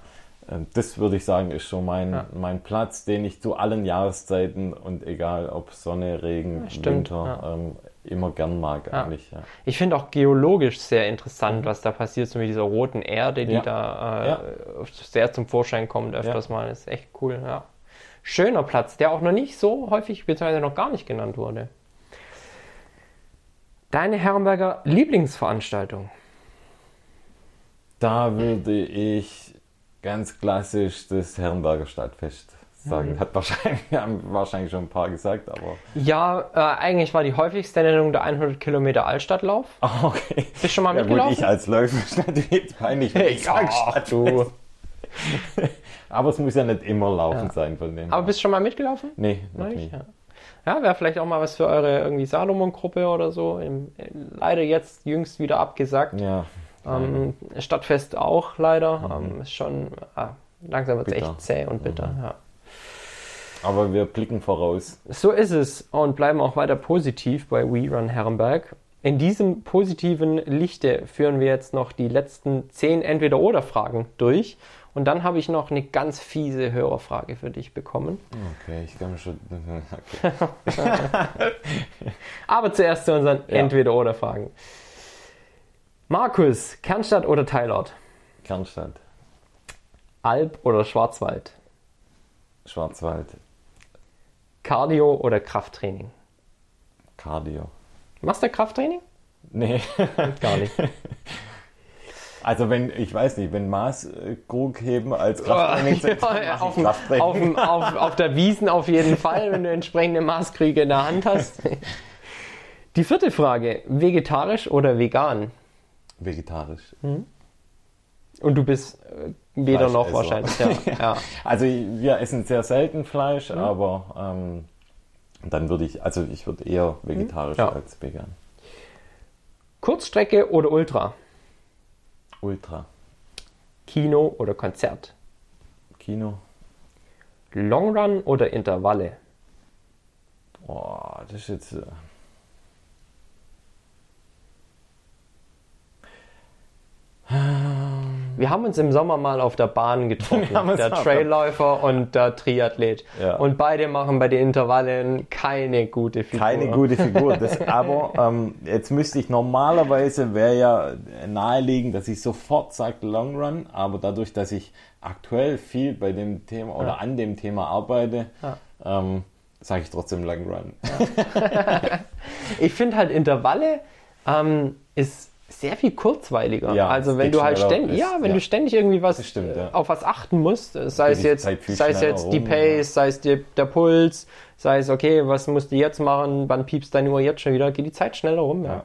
äh, das würde ich sagen, ist so mein, mein Platz, den ich zu allen Jahreszeiten und egal ob Sonne, Regen, Winter, ähm, immer gern mag eigentlich. Ja. Ich finde auch geologisch sehr interessant, mhm. was da passiert, so mit dieser roten Erde, die ja. da äh, sehr zum Vorschein kommt öfters mal. Das ist echt cool, ja. Schöner Platz, der auch noch nicht so häufig bzw. noch gar nicht genannt wurde. Deine Herrenberger Lieblingsveranstaltung? Da würde ich ganz klassisch das Herrenberger Stadtfest sagen. Mhm. Hat wahrscheinlich, haben wahrscheinlich schon ein paar gesagt, aber. Ja, äh, eigentlich war die häufigste Nennung der 100 Kilometer Altstadtlauf. Oh, okay. Bist du schon mal ja, mitgelaufen? Gut, ich als Läufer ist natürlich peinlich, wenn ich sage du. aber es muss ja nicht immer laufen ja. sein von dem. Aber bist du schon mal mitgelaufen? Nee, noch nie. Ja, ja wäre vielleicht auch mal was für eure irgendwie Salomon-Gruppe oder so. Im, leider jetzt jüngst wieder abgesagt. Ja. Ähm, Stadtfest auch leider. Mhm. Ähm, ist schon, ah, langsam wird es echt zäh und bitter. Mhm. Ja. Aber wir blicken voraus. So ist es und bleiben auch weiter positiv bei We Run Herrenberg. In diesem positiven Lichte führen wir jetzt noch die letzten zehn Entweder-Oder-Fragen durch. Und dann habe ich noch eine ganz fiese Hörerfrage für dich bekommen. Okay, ich kann schon. Okay. Aber zuerst zu unseren ja. Entweder-Oder-Fragen. Markus, Kernstadt oder Teilort? Kernstadt. Alp oder Schwarzwald? Schwarzwald. Cardio oder Krafttraining? Cardio. Machst du Krafttraining? Nee. Gar nicht. Also wenn, ich weiß nicht, wenn Maßkrug heben als Krafttraining sind, ja, auf, Krafttraining. Auf, auf, auf, der Wiesen auf jeden Fall, wenn du entsprechende Maßkrüge in der Hand hast. Die vierte Frage, vegetarisch oder vegan? Vegetarisch. Mhm. Und du bist äh, weder noch wahrscheinlich. Ja. ja. Also wir essen sehr selten Fleisch, mhm. aber ähm, dann würde ich, also ich würde eher vegetarisch ja. als vegan. Kurzstrecke oder Ultra? Ultra. Kino oder Konzert? Kino. Longrun oder Intervalle? Boah, das ist jetzt. Äh, Wir haben uns im Sommer mal auf der Bahn getroffen, der Trailläufer und der Triathlet. Ja. Und beide machen bei den Intervallen keine gute Figur. Keine gute Figur. Das, aber ähm, jetzt müsste ich normalerweise, wäre ja naheliegend, dass ich sofort sage Long Run, aber dadurch, dass ich aktuell viel bei dem Thema oder ja. an dem Thema arbeite, ja. ähm, sage ich trotzdem Long Run. ich finde halt Intervalle ähm, ist sehr viel kurzweiliger. Ja, also wenn du halt ständig, ja, wenn ja. du ständig irgendwie was stimmt, ja. auf was achten musst, sei es jetzt, sei es jetzt die Pace, sei es die, der Puls, sei es okay, was musst du jetzt machen, wann piepst deine Uhr jetzt schon wieder, geht die Zeit schneller rum. Ja.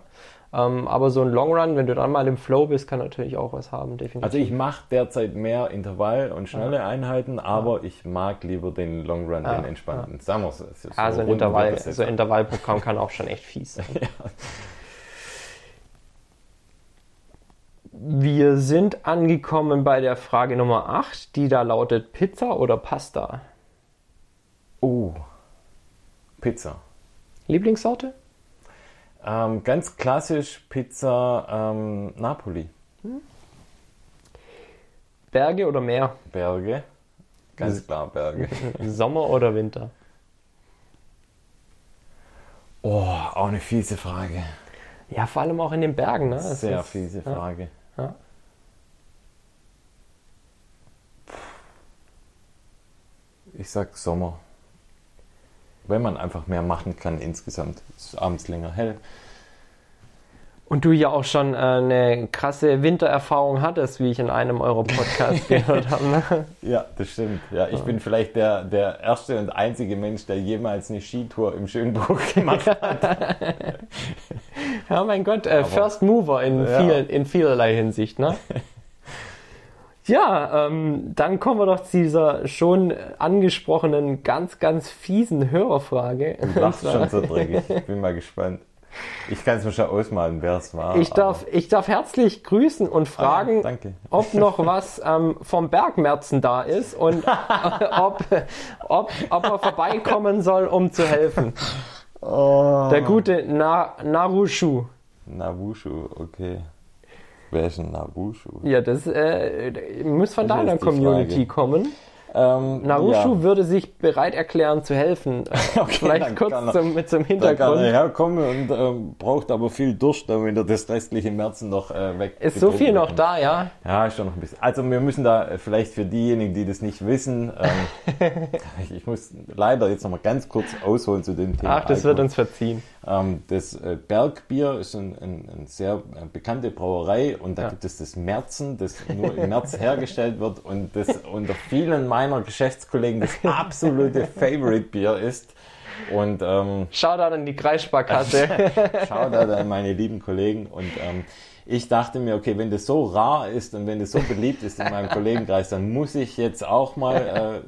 Ähm, aber so ein Long Run, wenn du dann mal im Flow bist, kann natürlich auch was haben, definitiv. Also ich mache derzeit mehr Intervall und schnelle Einheiten, aber ich mag lieber den Long Run, den entspannten. Sagen wir es. So also ein Intervall, so Intervallprogramm kann auch schon echt fies sein. Wir sind angekommen bei der Frage Nummer 8, die da lautet Pizza oder Pasta? Oh, Pizza. Lieblingssorte? Ähm, ganz klassisch Pizza ähm, Napoli. Hm? Berge oder Meer? Berge. Ganz klar Berge. Sommer oder Winter? Oh, auch eine fiese Frage. Ja, vor allem auch in den Bergen. Ne? Sehr ist, fiese Frage. Ja. Ja. Ich sag Sommer. Wenn man einfach mehr machen kann insgesamt. ist abends länger hell. Und du ja auch schon äh, eine krasse Wintererfahrung hattest, wie ich in einem eurer Podcasts gehört habe. Ne? Ja, das stimmt. Ja, ich bin vielleicht der, der erste und einzige Mensch, der jemals eine Skitour im Schönburg gemacht hat. ja, mein Gott, äh, First Mover in, ja. viel, in vielerlei Hinsicht, ne? Ja, ähm, dann kommen wir doch zu dieser schon angesprochenen, ganz, ganz fiesen Hörerfrage. Du lachst schon so dreckig. Ich bin mal gespannt. Ich kann es mir schon ausmalen, wer es war. Ich darf, ich darf herzlich grüßen und fragen, ah, ob noch was ähm, vom Bergmerzen da ist und ob, ob, ob er vorbeikommen soll, um zu helfen. Oh. Der gute Na, Narushu. Narushu, okay. Wer ist ein Narushu? Ja, das äh, muss von deiner Community kommen. Ähm, Narushu ja. würde sich bereit erklären zu helfen. okay, Vielleicht kurz zum, mit zum Hintergrund. Dann kann er herkommen und ähm, braucht aber viel Durst, damit er das restliche Märzen noch äh, weg. Ist so viel noch da, ja? Ja, ist schon noch ein bisschen. Also wir müssen da äh, vielleicht für diejenigen, die das nicht wissen, ähm, ich muss leider jetzt noch mal ganz kurz ausholen zu dem Thema. Ach, das Alkohol. wird uns verziehen. Ähm, das äh, Bergbier ist eine ein, ein sehr äh, bekannte Brauerei und da ja. gibt es das Märzen, das nur im März hergestellt wird und das unter vielen meiner Geschäftskollegen das absolute Favorite-Bier ist. Und ähm, Shoutout an die Kreissparkasse. Shoutout an meine lieben Kollegen und ähm, ich dachte mir, okay, wenn das so rar ist und wenn das so beliebt ist in meinem Kollegenkreis, dann muss ich jetzt auch mal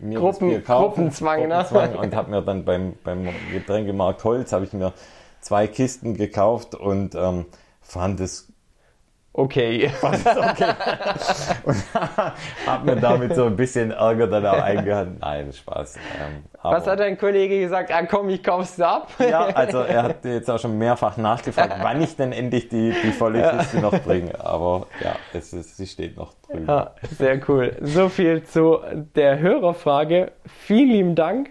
äh, mir Gruppen, das Bier kaufen. Gruppenzwang, ne? Gruppenzwang ne? und habe mir dann beim, beim Getränkemarkt Holz habe ich mir zwei Kisten gekauft und ähm, fand es okay. okay. und hab mir damit so ein bisschen Ärger dann auch eingehandelt. Nein, Spaß. Ähm, Was hat dein Kollege gesagt? Ah, komm, ich kauf's ab. ja, also er hat jetzt auch schon mehrfach nachgefragt, wann ich denn endlich die, die volle Kiste noch bringe. Aber ja, es ist, sie steht noch drüben. Ja, sehr cool. So viel zu der Hörerfrage. Vielen lieben Dank.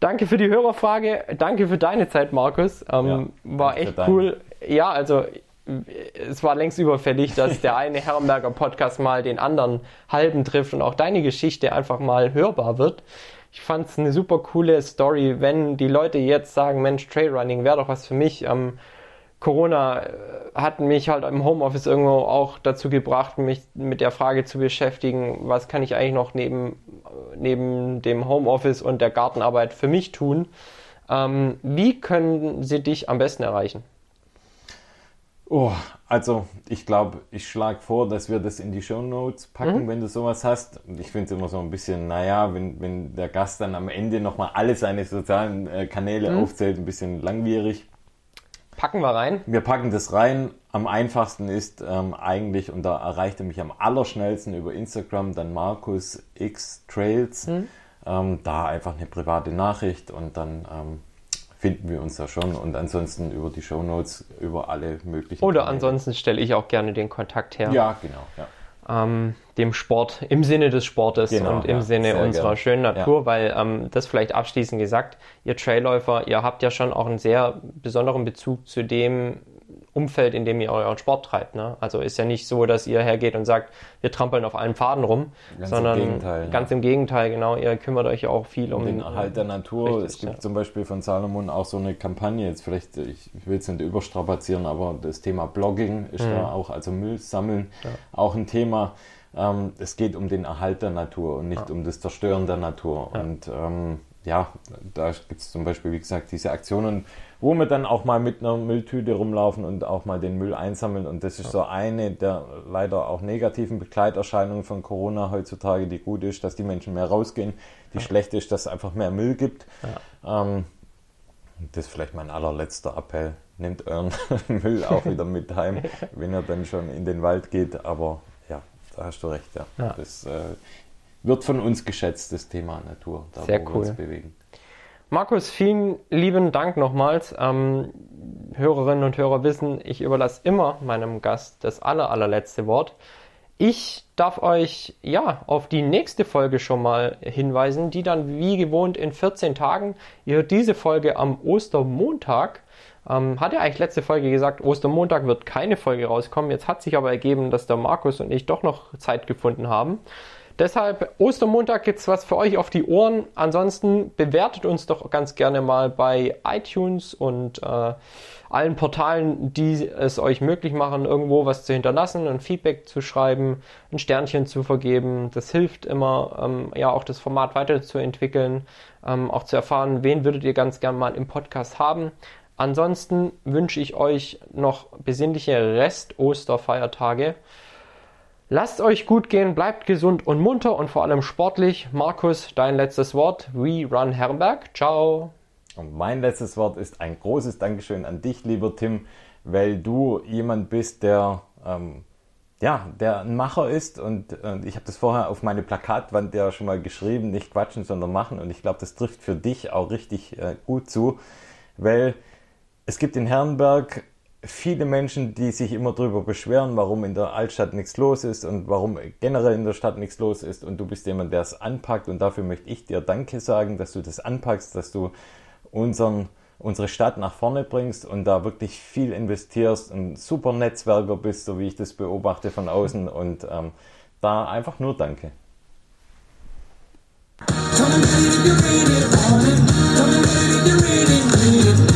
Danke für die Hörerfrage. Danke für deine Zeit, Markus. Ähm, ja, war echt cool. Ja, also es war längst überfällig, dass der eine Herrenberger Podcast mal den anderen halben trifft und auch deine Geschichte einfach mal hörbar wird. Ich fand es eine super coole Story, wenn die Leute jetzt sagen, Mensch, Trailrunning wäre doch was für mich. Ähm, Corona äh, hat mich halt im Homeoffice irgendwo auch dazu gebracht, mich mit der Frage zu beschäftigen, was kann ich eigentlich noch neben, neben dem Homeoffice und der Gartenarbeit für mich tun. Ähm, wie können sie dich am besten erreichen? Oh, also ich glaube, ich schlage vor, dass wir das in die Show Notes packen, mhm. wenn du sowas hast. Ich finde es immer so ein bisschen, naja, wenn, wenn der Gast dann am Ende nochmal alle seine sozialen äh, Kanäle mhm. aufzählt, ein bisschen langwierig. Packen wir rein. Wir packen das rein. Am einfachsten ist ähm, eigentlich, und da erreicht er mich am allerschnellsten über Instagram, dann Markus X Trails. Mhm. Ähm, da einfach eine private Nachricht und dann ähm, finden wir uns da schon und ansonsten über die Show Notes über alle möglichen. Oder Kanäle. ansonsten stelle ich auch gerne den Kontakt her. Ja, genau. Ja. Ähm, dem Sport, im Sinne des Sportes genau, und im ja, Sinne unserer gerne. schönen Natur, ja. weil ähm, das vielleicht abschließend gesagt, ihr Trailläufer, ihr habt ja schon auch einen sehr besonderen Bezug zu dem, Umfeld, in dem ihr euren Sport treibt. Ne? Also ist ja nicht so, dass ihr hergeht und sagt, wir trampeln auf allen Pfaden rum, ganz sondern im Gegenteil, ganz ja. im Gegenteil, genau, ihr kümmert euch auch viel um, um den Erhalt der Natur. Richtig, es gibt ja. zum Beispiel von Salomon auch so eine Kampagne, jetzt vielleicht, ich will es nicht überstrapazieren, aber das Thema Blogging ist mhm. da auch, also Müll sammeln, ja. auch ein Thema. Ähm, es geht um den Erhalt der Natur und nicht um das Zerstören der Natur. Und ähm, ja, da gibt es zum Beispiel, wie gesagt, diese Aktionen, wo wir dann auch mal mit einer Mülltüte rumlaufen und auch mal den Müll einsammeln. Und das ist so eine der leider auch negativen Begleiterscheinungen von Corona heutzutage. Die gute ist, dass die Menschen mehr rausgehen. Die ja. schlechte ist, dass es einfach mehr Müll gibt. Ja. Ähm, das ist vielleicht mein allerletzter Appell. Nehmt euren Müll auch wieder mit heim, wenn ihr dann schon in den Wald geht. Aber ja, da hast du recht. Ja. ja. Das äh, wird von uns geschätzt, das Thema Natur, da Sehr wo cool. wir uns bewegen. Markus, vielen lieben Dank nochmals. Ähm, Hörerinnen und Hörer wissen, ich überlasse immer meinem Gast das aller, allerletzte Wort. Ich darf euch ja auf die nächste Folge schon mal hinweisen, die dann wie gewohnt in 14 Tagen. Ihr hört diese Folge am Ostermontag. Ähm, hat ja eigentlich letzte Folge gesagt, Ostermontag wird keine Folge rauskommen. Jetzt hat sich aber ergeben, dass der Markus und ich doch noch Zeit gefunden haben. Deshalb, Ostermontag gibt es was für euch auf die Ohren. Ansonsten bewertet uns doch ganz gerne mal bei iTunes und äh, allen Portalen, die es euch möglich machen, irgendwo was zu hinterlassen, ein Feedback zu schreiben, ein Sternchen zu vergeben. Das hilft immer, ähm, ja auch das Format weiterzuentwickeln, ähm, auch zu erfahren, wen würdet ihr ganz gerne mal im Podcast haben. Ansonsten wünsche ich euch noch besinnliche Rest-Osterfeiertage. Lasst euch gut gehen, bleibt gesund und munter und vor allem sportlich. Markus, dein letztes Wort. We Run Herrenberg. Ciao. Und mein letztes Wort ist ein großes Dankeschön an dich, lieber Tim, weil du jemand bist, der ähm, ja, der ein Macher ist und, und ich habe das vorher auf meine Plakatwand ja schon mal geschrieben, nicht quatschen, sondern machen und ich glaube, das trifft für dich auch richtig äh, gut zu, weil es gibt in Herrenberg viele Menschen, die sich immer darüber beschweren, warum in der Altstadt nichts los ist und warum generell in der Stadt nichts los ist. Und du bist jemand, der es anpackt. Und dafür möchte ich dir Danke sagen, dass du das anpackst, dass du unseren, unsere Stadt nach vorne bringst und da wirklich viel investierst und super Netzwerker bist, so wie ich das beobachte von außen. Und ähm, da einfach nur Danke. Come baby, you really want it. Come baby, you really need it.